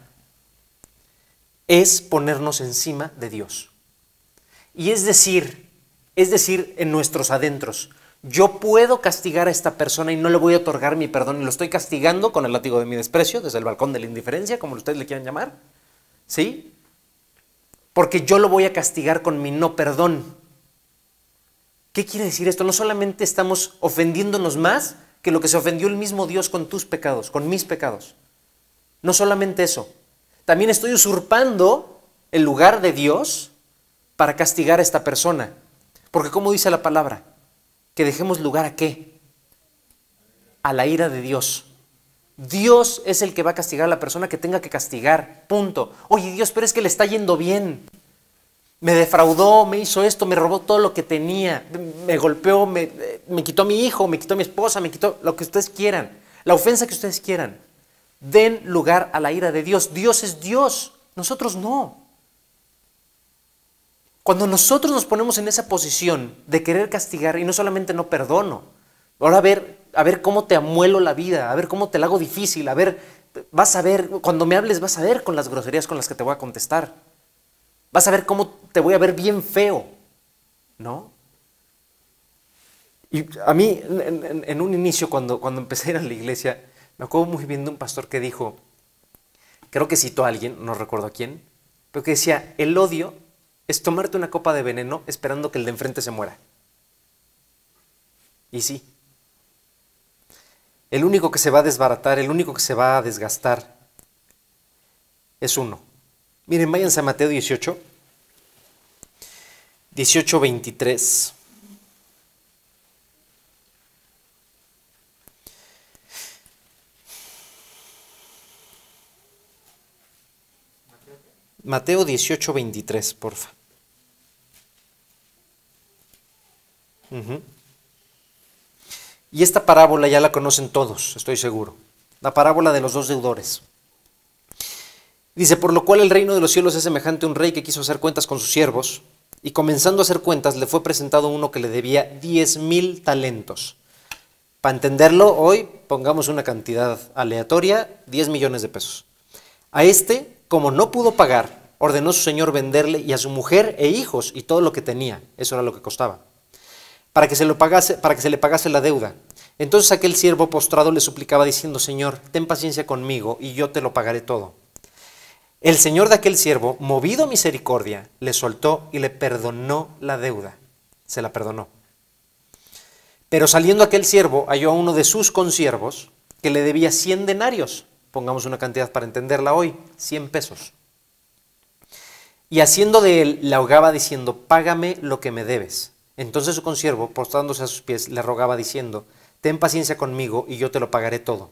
es ponernos encima de Dios. Y es decir, es decir, en nuestros adentros, yo puedo castigar a esta persona y no le voy a otorgar mi perdón y lo estoy castigando con el látigo de mi desprecio, desde el balcón de la indiferencia, como ustedes le quieran llamar. ¿Sí? Porque yo lo voy a castigar con mi no perdón. ¿Qué quiere decir esto? No solamente estamos ofendiéndonos más que lo que se ofendió el mismo Dios con tus pecados, con mis pecados. No solamente eso, también estoy usurpando el lugar de Dios para castigar a esta persona. Porque como dice la palabra, que dejemos lugar a qué? A la ira de Dios. Dios es el que va a castigar a la persona que tenga que castigar. Punto. Oye Dios, pero es que le está yendo bien. Me defraudó, me hizo esto, me robó todo lo que tenía, me golpeó, me, quitó a mi hijo, me quitó a mi esposa, me quitó lo que ustedes quieran, la ofensa que ustedes quieran. Den lugar a la ira de Dios. Dios es Dios, nosotros no. Cuando nosotros nos ponemos en esa posición de querer castigar, y no solamente no perdono, ahora a ver, a ver cómo te amuelo la vida, a ver cómo te la hago difícil, a ver, vas a ver, cuando me hables vas a ver con las groserías con las que te voy a contestar. Vas a ver cómo te voy a ver bien feo, ¿no? Y a mí, en, un inicio, cuando, cuando empecé a ir a la iglesia, me acuerdo muy bien de un pastor que dijo, creo que citó a alguien, no recuerdo a quién, pero que decía, el odio es tomarte una copa de veneno esperando que el de enfrente se muera. Y sí. El único que se va a desbaratar, el único que se va a desgastar es uno. Miren, váyanse a Mateo 18, 18, 23. Mateo 18, 23, porfa. Y esta parábola ya la conocen todos, estoy seguro. La parábola de los dos deudores. Dice, por lo cual el reino de los cielos es semejante a un rey que quiso hacer cuentas con sus siervos, y comenzando a hacer cuentas le fue presentado uno que le debía diez mil talentos. Para entenderlo, hoy pongamos una cantidad aleatoria, 10 millones de pesos. A este como no pudo pagar, ordenó su señor venderle y a su mujer e hijos y todo lo que tenía, eso era lo que costaba, para que se, lo pagase, para que se le pagase la deuda. Entonces aquel siervo postrado le suplicaba diciendo, Señor, ten paciencia conmigo y yo te lo pagaré todo. El señor de aquel siervo, movido a misericordia, le soltó y le perdonó la deuda. Se la perdonó. Pero saliendo aquel siervo, halló a uno de sus consiervos que le debía 100 denarios. Pongamos una cantidad para entenderla hoy, 100 pesos. Y haciendo de él, le ahogaba diciendo, págame lo que me debes. Entonces su consiervo, postrándose a sus pies, le rogaba diciendo, ten paciencia conmigo y yo te lo pagaré todo.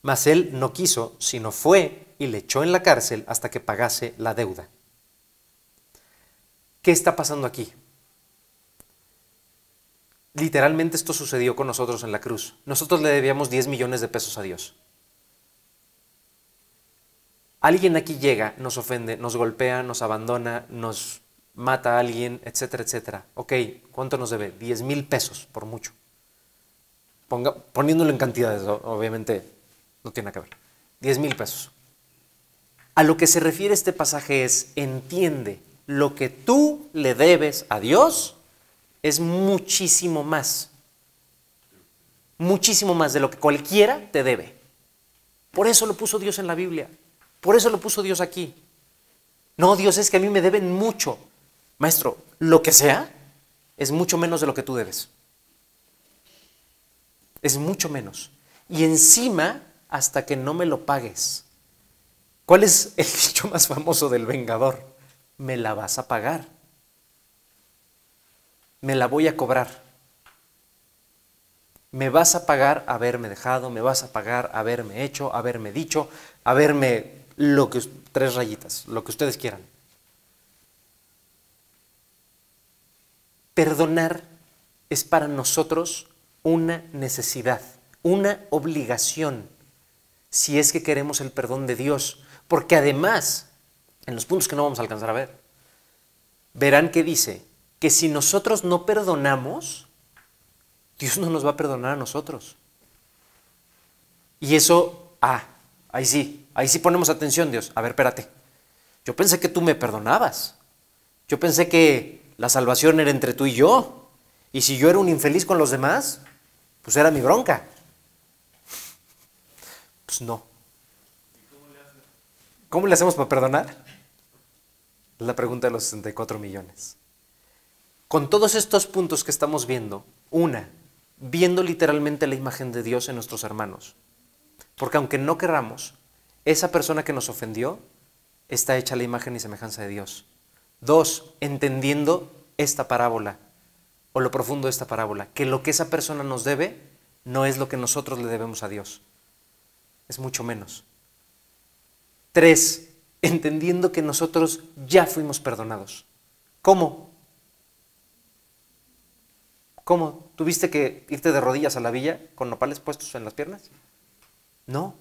Mas él no quiso, sino fue y le echó en la cárcel hasta que pagase la deuda. ¿Qué está pasando aquí? Literalmente esto sucedió con nosotros en la cruz. Nosotros le debíamos 10 millones de pesos a Dios. Alguien aquí llega, nos ofende, nos golpea, nos abandona, nos mata a alguien, etcétera, etcétera. Ok, ¿cuánto nos debe? 10 mil pesos, por mucho. Poniéndolo en cantidades, obviamente no tiene que ver. 10 mil pesos. A lo que se refiere este pasaje es, entiende, lo que tú le debes a Dios es muchísimo más. Muchísimo más de lo que cualquiera te debe. Por eso lo puso Dios en la Biblia. Por eso lo puso Dios aquí. No, Dios es que a mí me deben mucho. Maestro, lo que sea es mucho menos de lo que tú debes. Es mucho menos. Y encima, hasta que no me lo pagues. ¿Cuál es el [LAUGHS] dicho más famoso del vengador? Me la vas a pagar. Me la voy a cobrar. Me vas a pagar haberme dejado, me vas a pagar haberme hecho, haberme dicho, haberme lo que tres rayitas, lo que ustedes quieran. Perdonar es para nosotros una necesidad, una obligación, si es que queremos el perdón de Dios, porque además, en los puntos que no vamos a alcanzar a ver, verán que dice que si nosotros no perdonamos, Dios no nos va a perdonar a nosotros. Y eso, ah, ahí sí, Ahí sí ponemos atención, Dios. A ver, espérate. Yo pensé que tú me perdonabas. Yo pensé que la salvación era entre tú y yo. Y si yo era un infeliz con los demás, pues era mi bronca. Pues no. ¿Cómo le hacemos para perdonar? La pregunta de los 64 millones. Con todos estos puntos que estamos viendo, una, viendo literalmente la imagen de Dios en nuestros hermanos. Porque aunque no querramos, esa persona que nos ofendió está hecha la imagen y semejanza de Dios. Dos, entendiendo esta parábola o lo profundo de esta parábola, que lo que esa persona nos debe no es lo que nosotros le debemos a Dios, es mucho menos. Tres, entendiendo que nosotros ya fuimos perdonados. ¿Cómo? ¿Cómo? ¿Tuviste que irte de rodillas a la villa con nopales puestos en las piernas? No.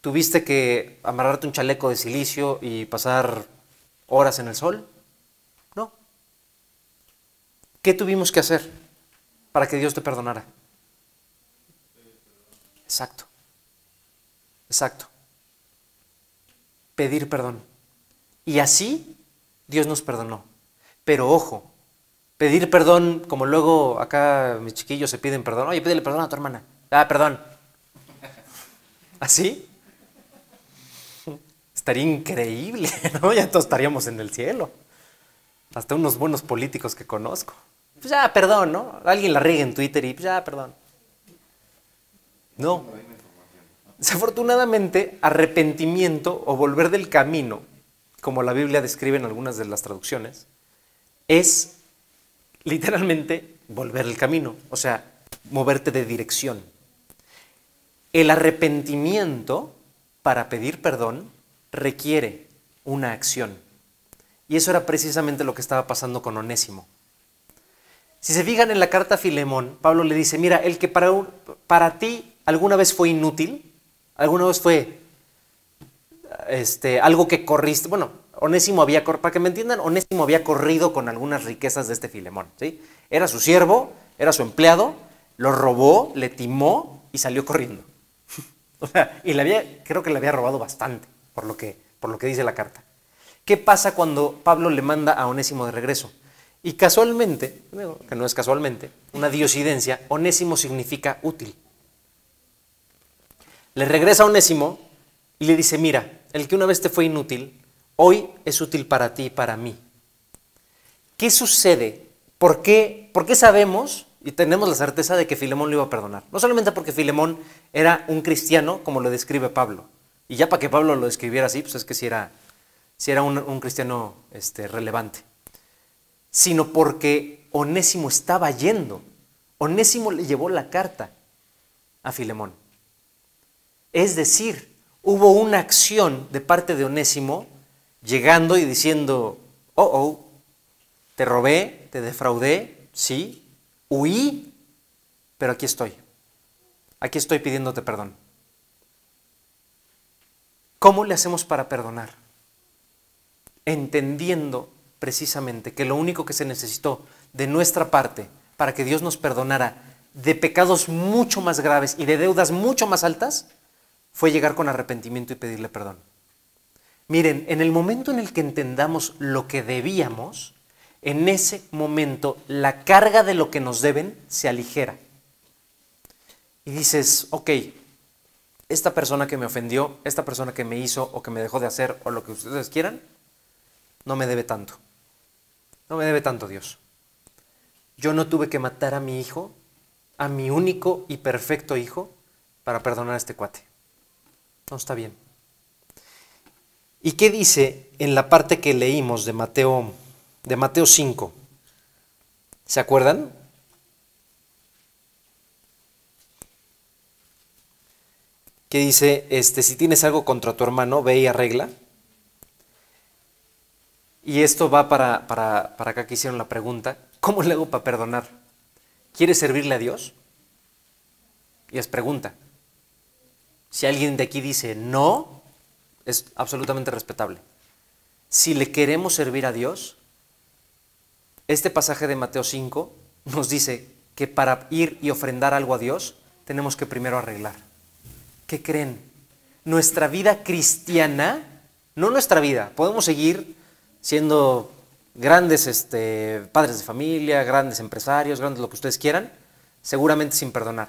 ¿Tuviste que amarrarte un chaleco de silicio y pasar horas en el sol? No. ¿Qué tuvimos que hacer para que Dios te perdonara? Exacto. Exacto. Pedir perdón. Y así Dios nos perdonó. Pero ojo, pedir perdón, como luego acá mis chiquillos se piden perdón. Oye, pídele perdón a tu hermana. Ah, perdón. [LAUGHS] ¿Así? Estaría increíble, [LAUGHS] ¿no? Ya todos estaríamos en el cielo. Hasta unos buenos políticos que conozco. Pues ya, perdón, ¿no? Alguien la riega en Twitter y pues ya, perdón. No. Desafortunadamente, arrepentimiento o volver del camino, como la Biblia describe en algunas de las traducciones, es literalmente volver el camino, o sea, moverte de dirección. El arrepentimiento para pedir perdón requiere una acción. Y eso era precisamente lo que estaba pasando con Onésimo. Si se fijan en la carta a Filemón, Pablo le dice, mira, el que para, para ti alguna vez fue inútil, alguna vez fue este, algo que corriste, bueno, Onésimo había, para que me entiendan, Onésimo había corrido con algunas riquezas de este Filemón, ¿sí? Era su siervo, era su empleado, lo robó, le timó y salió corriendo. [LAUGHS] o sea, y le había, creo que le había robado bastante por lo que, por lo que dice la carta. ¿Qué pasa cuando Pablo le manda a Onésimo de regreso? Y casualmente, que no es casualmente, una diosidencia, Onésimo significa útil. Le regresa a Onésimo y le dice, mira, el que una vez te fue inútil, hoy es útil para ti y para mí. ¿Qué sucede? ¿Por qué, ¿Por qué sabemos y tenemos la certeza de que Filemón lo iba a perdonar. No solamente porque Filemón era un cristiano, como lo describe Pablo. Y ya para que Pablo lo describiera así, pues es que si era, era un, un cristiano este, relevante. Sino porque Onésimo estaba yendo. Onésimo le llevó la carta a Filemón. Es decir, hubo una acción de parte de Onésimo llegando y diciendo, oh, oh, te robé, te defraudé, sí, huí, pero aquí estoy. Aquí estoy pidiéndote perdón. ¿Cómo le hacemos para perdonar? Entendiendo precisamente que lo único que se necesitó de nuestra parte para que Dios nos perdonara de pecados mucho más graves y de deudas mucho más altas fue llegar con arrepentimiento y pedirle perdón. Miren, en el momento en el que entendamos lo que debíamos, en ese momento la carga de lo que nos deben se aligera. Y dices, ok, esta persona que me ofendió, esta persona que me hizo o que me dejó de hacer o lo que ustedes quieran, no me debe tanto. No me debe tanto Dios. Yo no tuve que matar a mi hijo, a mi único y perfecto hijo, para perdonar a este cuate. No está bien. ¿Y qué dice en la parte que leímos de Mateo de Mateo 5. ¿Se acuerdan? Que dice, este, si tienes algo contra tu hermano, ve y arregla. Y esto va para, para, para acá que hicieron la pregunta, ¿cómo le hago para perdonar? ¿Quieres servirle a Dios? Y es pregunta. Si alguien de aquí dice no, es absolutamente respetable. Si le queremos servir a Dios, este pasaje de Mateo 5 nos dice que para ir y ofrendar algo a Dios tenemos que primero arreglar. ¿Qué creen? Nuestra vida cristiana, no nuestra vida, podemos seguir siendo grandes este, padres de familia, grandes empresarios, grandes lo que ustedes quieran, seguramente sin perdonar.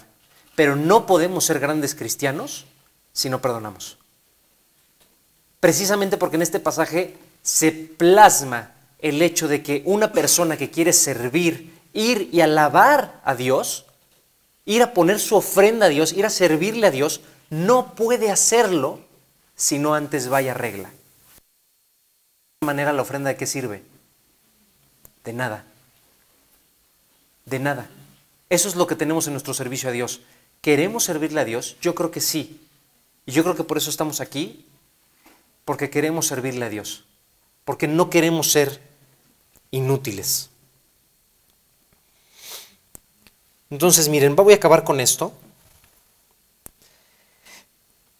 Pero no podemos ser grandes cristianos si no perdonamos. Precisamente porque en este pasaje se plasma el hecho de que una persona que quiere servir, ir y alabar a Dios, ir a poner su ofrenda a Dios, ir a servirle a Dios, no puede hacerlo si no antes vaya regla. De manera la ofrenda de qué sirve? De nada. De nada. Eso es lo que tenemos en nuestro servicio a Dios. ¿Queremos servirle a Dios? Yo creo que sí. Y yo creo que por eso estamos aquí, porque queremos servirle a Dios, porque no queremos ser inútiles. Entonces, miren, voy a acabar con esto.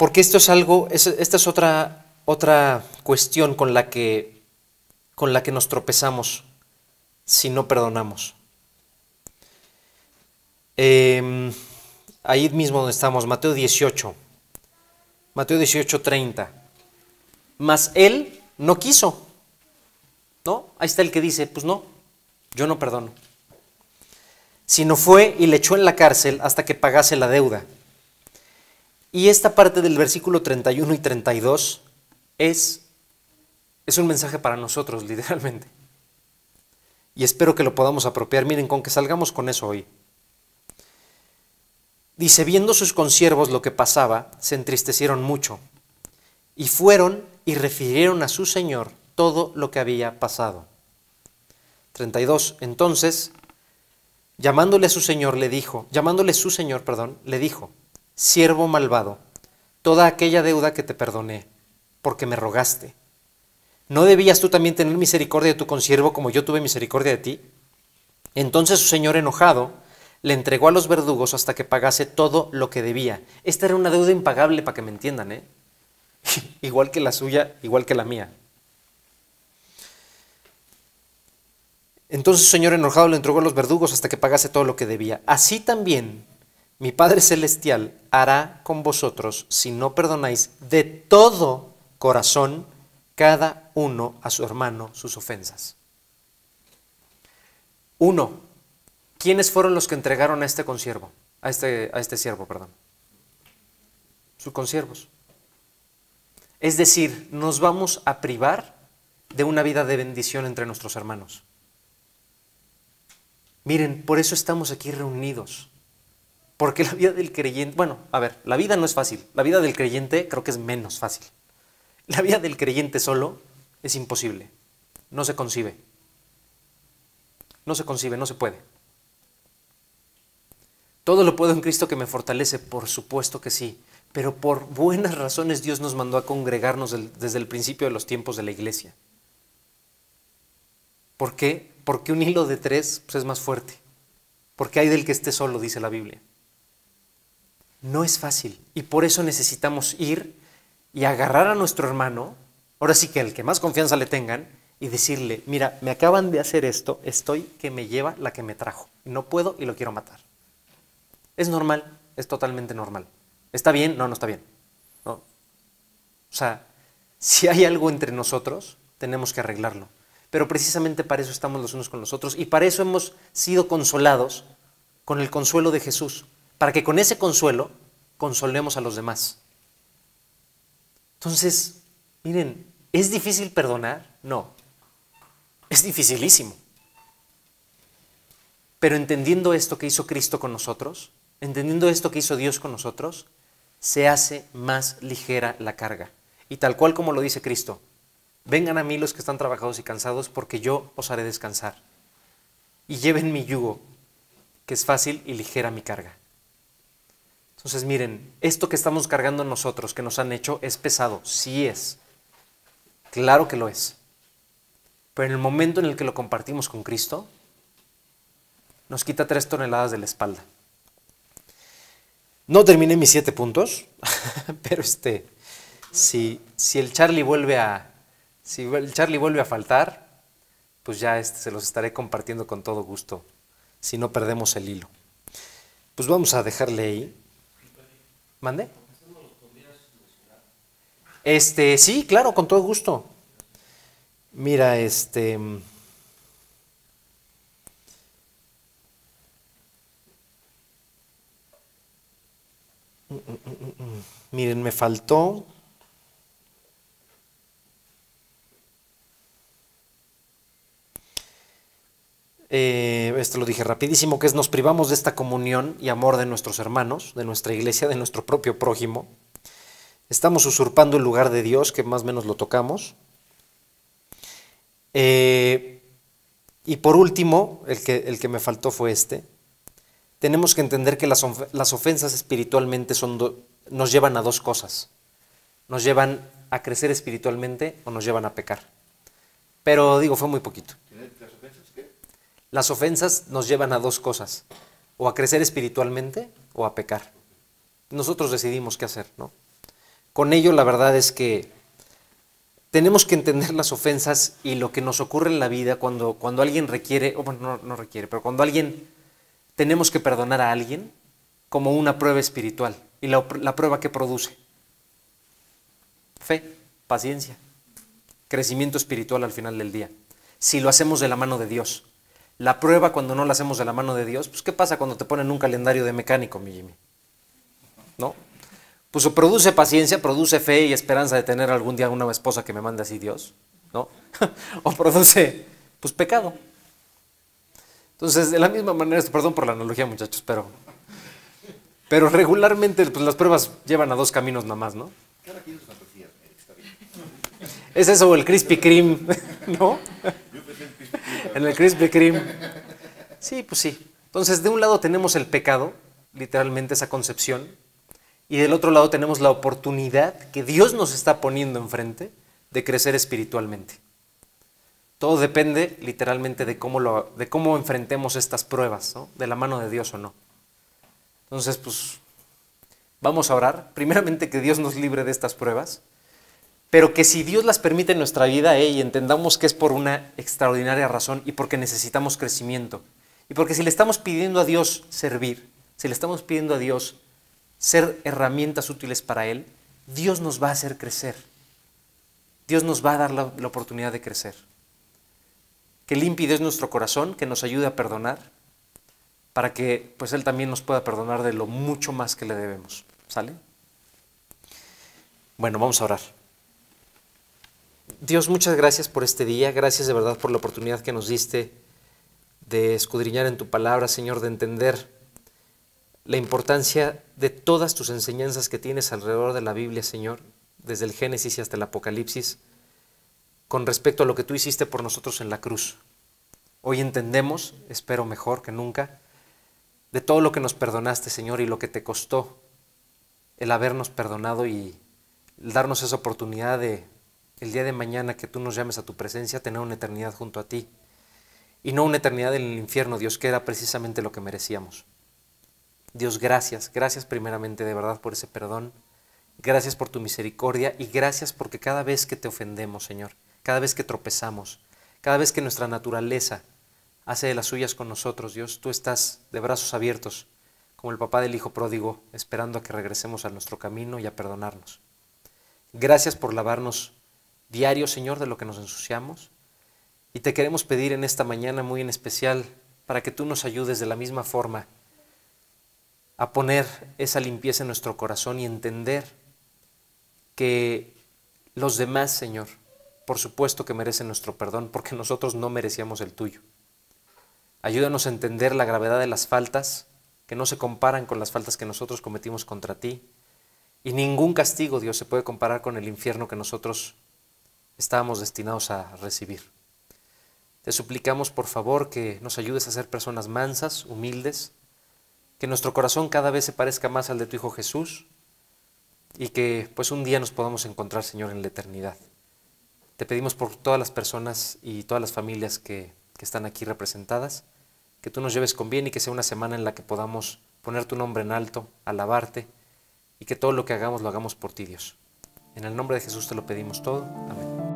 Porque esto es algo, esta es otra, otra cuestión con la, que, con la que nos tropezamos si no perdonamos. Em, ahí mismo donde estamos, Mateo 18. Mateo 18, 30. Mas él no quiso. ¿No? Ahí está el que dice, pues no, yo no perdono. Sino fue y le echó en la cárcel hasta que pagase la deuda. Y esta parte del versículo 31 y 32 es, es un mensaje para nosotros, [LAUGHS] literalmente. Y espero que lo podamos apropiar. Miren, con que salgamos con eso hoy. Dice, viendo sus consiervos lo que pasaba, se entristecieron mucho y fueron y refirieron a su señor todo lo que había pasado. 32. Entonces, llamándole a su señor, le dijo, llamándole su señor, perdón, le dijo, siervo malvado, toda aquella deuda que te perdoné, porque me rogaste. ¿No debías tú también tener misericordia de tu consiervo como yo tuve misericordia de ti? Entonces su señor enojado le entregó a los verdugos hasta que pagase todo lo que debía. Esta era una deuda impagable para que me entiendan, ¿eh? [LAUGHS] igual que la suya, igual que la mía. Entonces el Señor enojado le entregó a los verdugos hasta que pagase todo lo que debía. Así también mi Padre Celestial hará con vosotros si no perdonáis de todo corazón cada uno a su hermano sus ofensas. Uno, ¿quiénes fueron los que entregaron a este consiervo? A este, a este siervo, perdón. Sus consiervos. Es decir, nos vamos a privar de una vida de bendición entre nuestros hermanos. Miren, por eso estamos aquí reunidos. Porque la vida del creyente, bueno, a ver, la vida no es fácil. La vida del creyente creo que es menos fácil. La vida del creyente solo es imposible. No se concibe. No se concibe, no se puede. Todo lo puedo en Cristo que me fortalece, por supuesto que sí. Pero por buenas razones Dios nos mandó a congregarnos desde el principio de los tiempos de la iglesia. ¿Por qué? Porque un hilo de tres pues, es más fuerte. Porque hay del que esté solo, dice la Biblia. No es fácil. Y por eso necesitamos ir y agarrar a nuestro hermano, ahora sí que el que más confianza le tengan, y decirle, mira, me acaban de hacer esto, estoy que me lleva la que me trajo. No puedo y lo quiero matar. Es normal, es totalmente normal. ¿Está bien? No, no está bien. No. O sea, si hay algo entre nosotros, tenemos que arreglarlo. Pero precisamente para eso estamos los unos con los otros y para eso hemos sido consolados con el consuelo de Jesús, para que con ese consuelo consolemos a los demás. Entonces, miren, ¿es difícil perdonar? No, es dificilísimo. Pero entendiendo esto que hizo Cristo con nosotros, entendiendo esto que hizo Dios con nosotros, se hace más ligera la carga. Y tal cual como lo dice Cristo, vengan a mí los que están trabajados y cansados, porque yo os haré descansar. Y lleven mi yugo, que es fácil y ligera mi carga. Entonces miren, esto que estamos cargando nosotros, que nos han hecho, es pesado, sí es. Claro que lo es. Pero en el momento en el que lo compartimos con Cristo, nos quita tres toneladas de la espalda. No terminé mis siete puntos, [LAUGHS] pero este, si, si el Charlie vuelve a, si el Charlie vuelve a faltar, pues ya este, se los estaré compartiendo con todo gusto, si no perdemos el hilo. Pues vamos a dejarle ahí. ¿Mande? Este, sí, claro, con todo gusto. Mira, este... Miren, me faltó. Eh, esto lo dije rapidísimo, que es nos privamos de esta comunión y amor de nuestros hermanos, de nuestra iglesia, de nuestro propio prójimo. Estamos usurpando el lugar de Dios, que más o menos lo tocamos. Eh, y por último, el que, el que me faltó fue este tenemos que entender que las, ofensas espiritualmente son nos llevan a dos cosas. Nos llevan a crecer espiritualmente o nos llevan a pecar. Pero digo, fue muy poquito. ¿Las ofensas nos llevan a dos cosas. O a crecer espiritualmente o a pecar. Nosotros decidimos qué hacer, ¿no? Con ello la verdad es que tenemos que entender las ofensas y lo que nos ocurre en la vida cuando, cuando alguien requiere, o bueno, no, no requiere, pero cuando alguien tenemos que perdonar a alguien como una prueba espiritual. ¿Y la, prueba que produce? Fe, paciencia, crecimiento espiritual al final del día. Si lo hacemos de la mano de Dios. La prueba cuando no la hacemos de la mano de Dios, pues ¿qué pasa cuando te ponen un calendario de mecánico, mi Jimmy? ¿No? Pues o produce paciencia, produce fe y esperanza de tener algún día una esposa que me mande así Dios, ¿no? [LAUGHS] o produce, pues pecado. Entonces, de la misma manera, perdón por la analogía, muchachos, pero, pero regularmente pues, las pruebas llevan a dos caminos nada más, ¿no? Es eso o el Krispy Kreme, [LAUGHS] ¿no? En el Krispy Kreme. Sí, pues sí. Entonces, de un lado tenemos el pecado, literalmente esa concepción, y del otro lado tenemos la oportunidad que Dios nos está poniendo enfrente de crecer espiritualmente. Todo depende literalmente de cómo, lo, de cómo enfrentemos estas pruebas, de la mano de Dios o no. Entonces, pues vamos a orar. Primeramente que Dios nos libre de estas pruebas, pero que si Dios las permite en nuestra vida y entendamos que es por una extraordinaria razón y porque necesitamos crecimiento. Y porque si le estamos pidiendo a Dios servir, si le estamos pidiendo a Dios ser herramientas útiles para Él, Dios nos va a hacer crecer. Dios nos va a dar la oportunidad de crecer que limpie Dios nuestro corazón, que nos ayude a perdonar, para que pues Él también nos pueda perdonar de lo mucho más que le debemos. ¿Sale? Bueno, vamos a orar. Dios, muchas gracias por este día, gracias de verdad por la oportunidad que nos diste de escudriñar en tu palabra, Señor, de entender la importancia de todas tus enseñanzas que tienes alrededor de la Biblia, Señor, desde el Génesis y hasta el Apocalipsis, con respecto a lo que tú hiciste por nosotros en la cruz. Hoy entendemos, espero mejor que nunca, de todo lo que nos perdonaste, Señor, y lo que te costó el habernos perdonado y darnos esa oportunidad de el día de mañana que tú nos llames a tu presencia, tener una eternidad junto a ti. Y no una eternidad en el infierno, Dios, que era precisamente lo que merecíamos. Dios, gracias, gracias primeramente de verdad por ese perdón. Gracias por tu misericordia y gracias porque cada vez que te ofendemos, Señor, cada vez que tropezamos, cada vez que nuestra naturaleza hace de las suyas con nosotros, Dios, tú estás de brazos abiertos, como el papá del hijo pródigo, esperando a que regresemos a nuestro camino y a perdonarnos. Gracias por lavarnos diario, Señor, de lo que nos ensuciamos. Y te queremos pedir en esta mañana muy en especial para que tú nos ayudes de la misma forma a poner esa limpieza en nuestro corazón y entender que los demás, Señor, por supuesto que merecen nuestro perdón porque nosotros no merecíamos el tuyo. Ayúdanos a entender la gravedad de las faltas que no se comparan con las faltas que nosotros cometimos contra ti. Y ningún castigo, Dios, se puede comparar con el infierno que nosotros estábamos destinados a recibir. Te suplicamos, por favor, que nos ayudes a ser personas mansas, humildes, que nuestro corazón cada vez se parezca más al de tu Hijo Jesús y que pues un día nos podamos encontrar, Señor, en la eternidad. Te pedimos por todas las personas y todas las familias que, que están aquí representadas, que tú nos lleves con bien y que sea una semana en la que podamos poner tu nombre en alto, alabarte y que todo lo que hagamos lo hagamos por ti, Dios. En el nombre de Jesús te lo pedimos todo. Amén.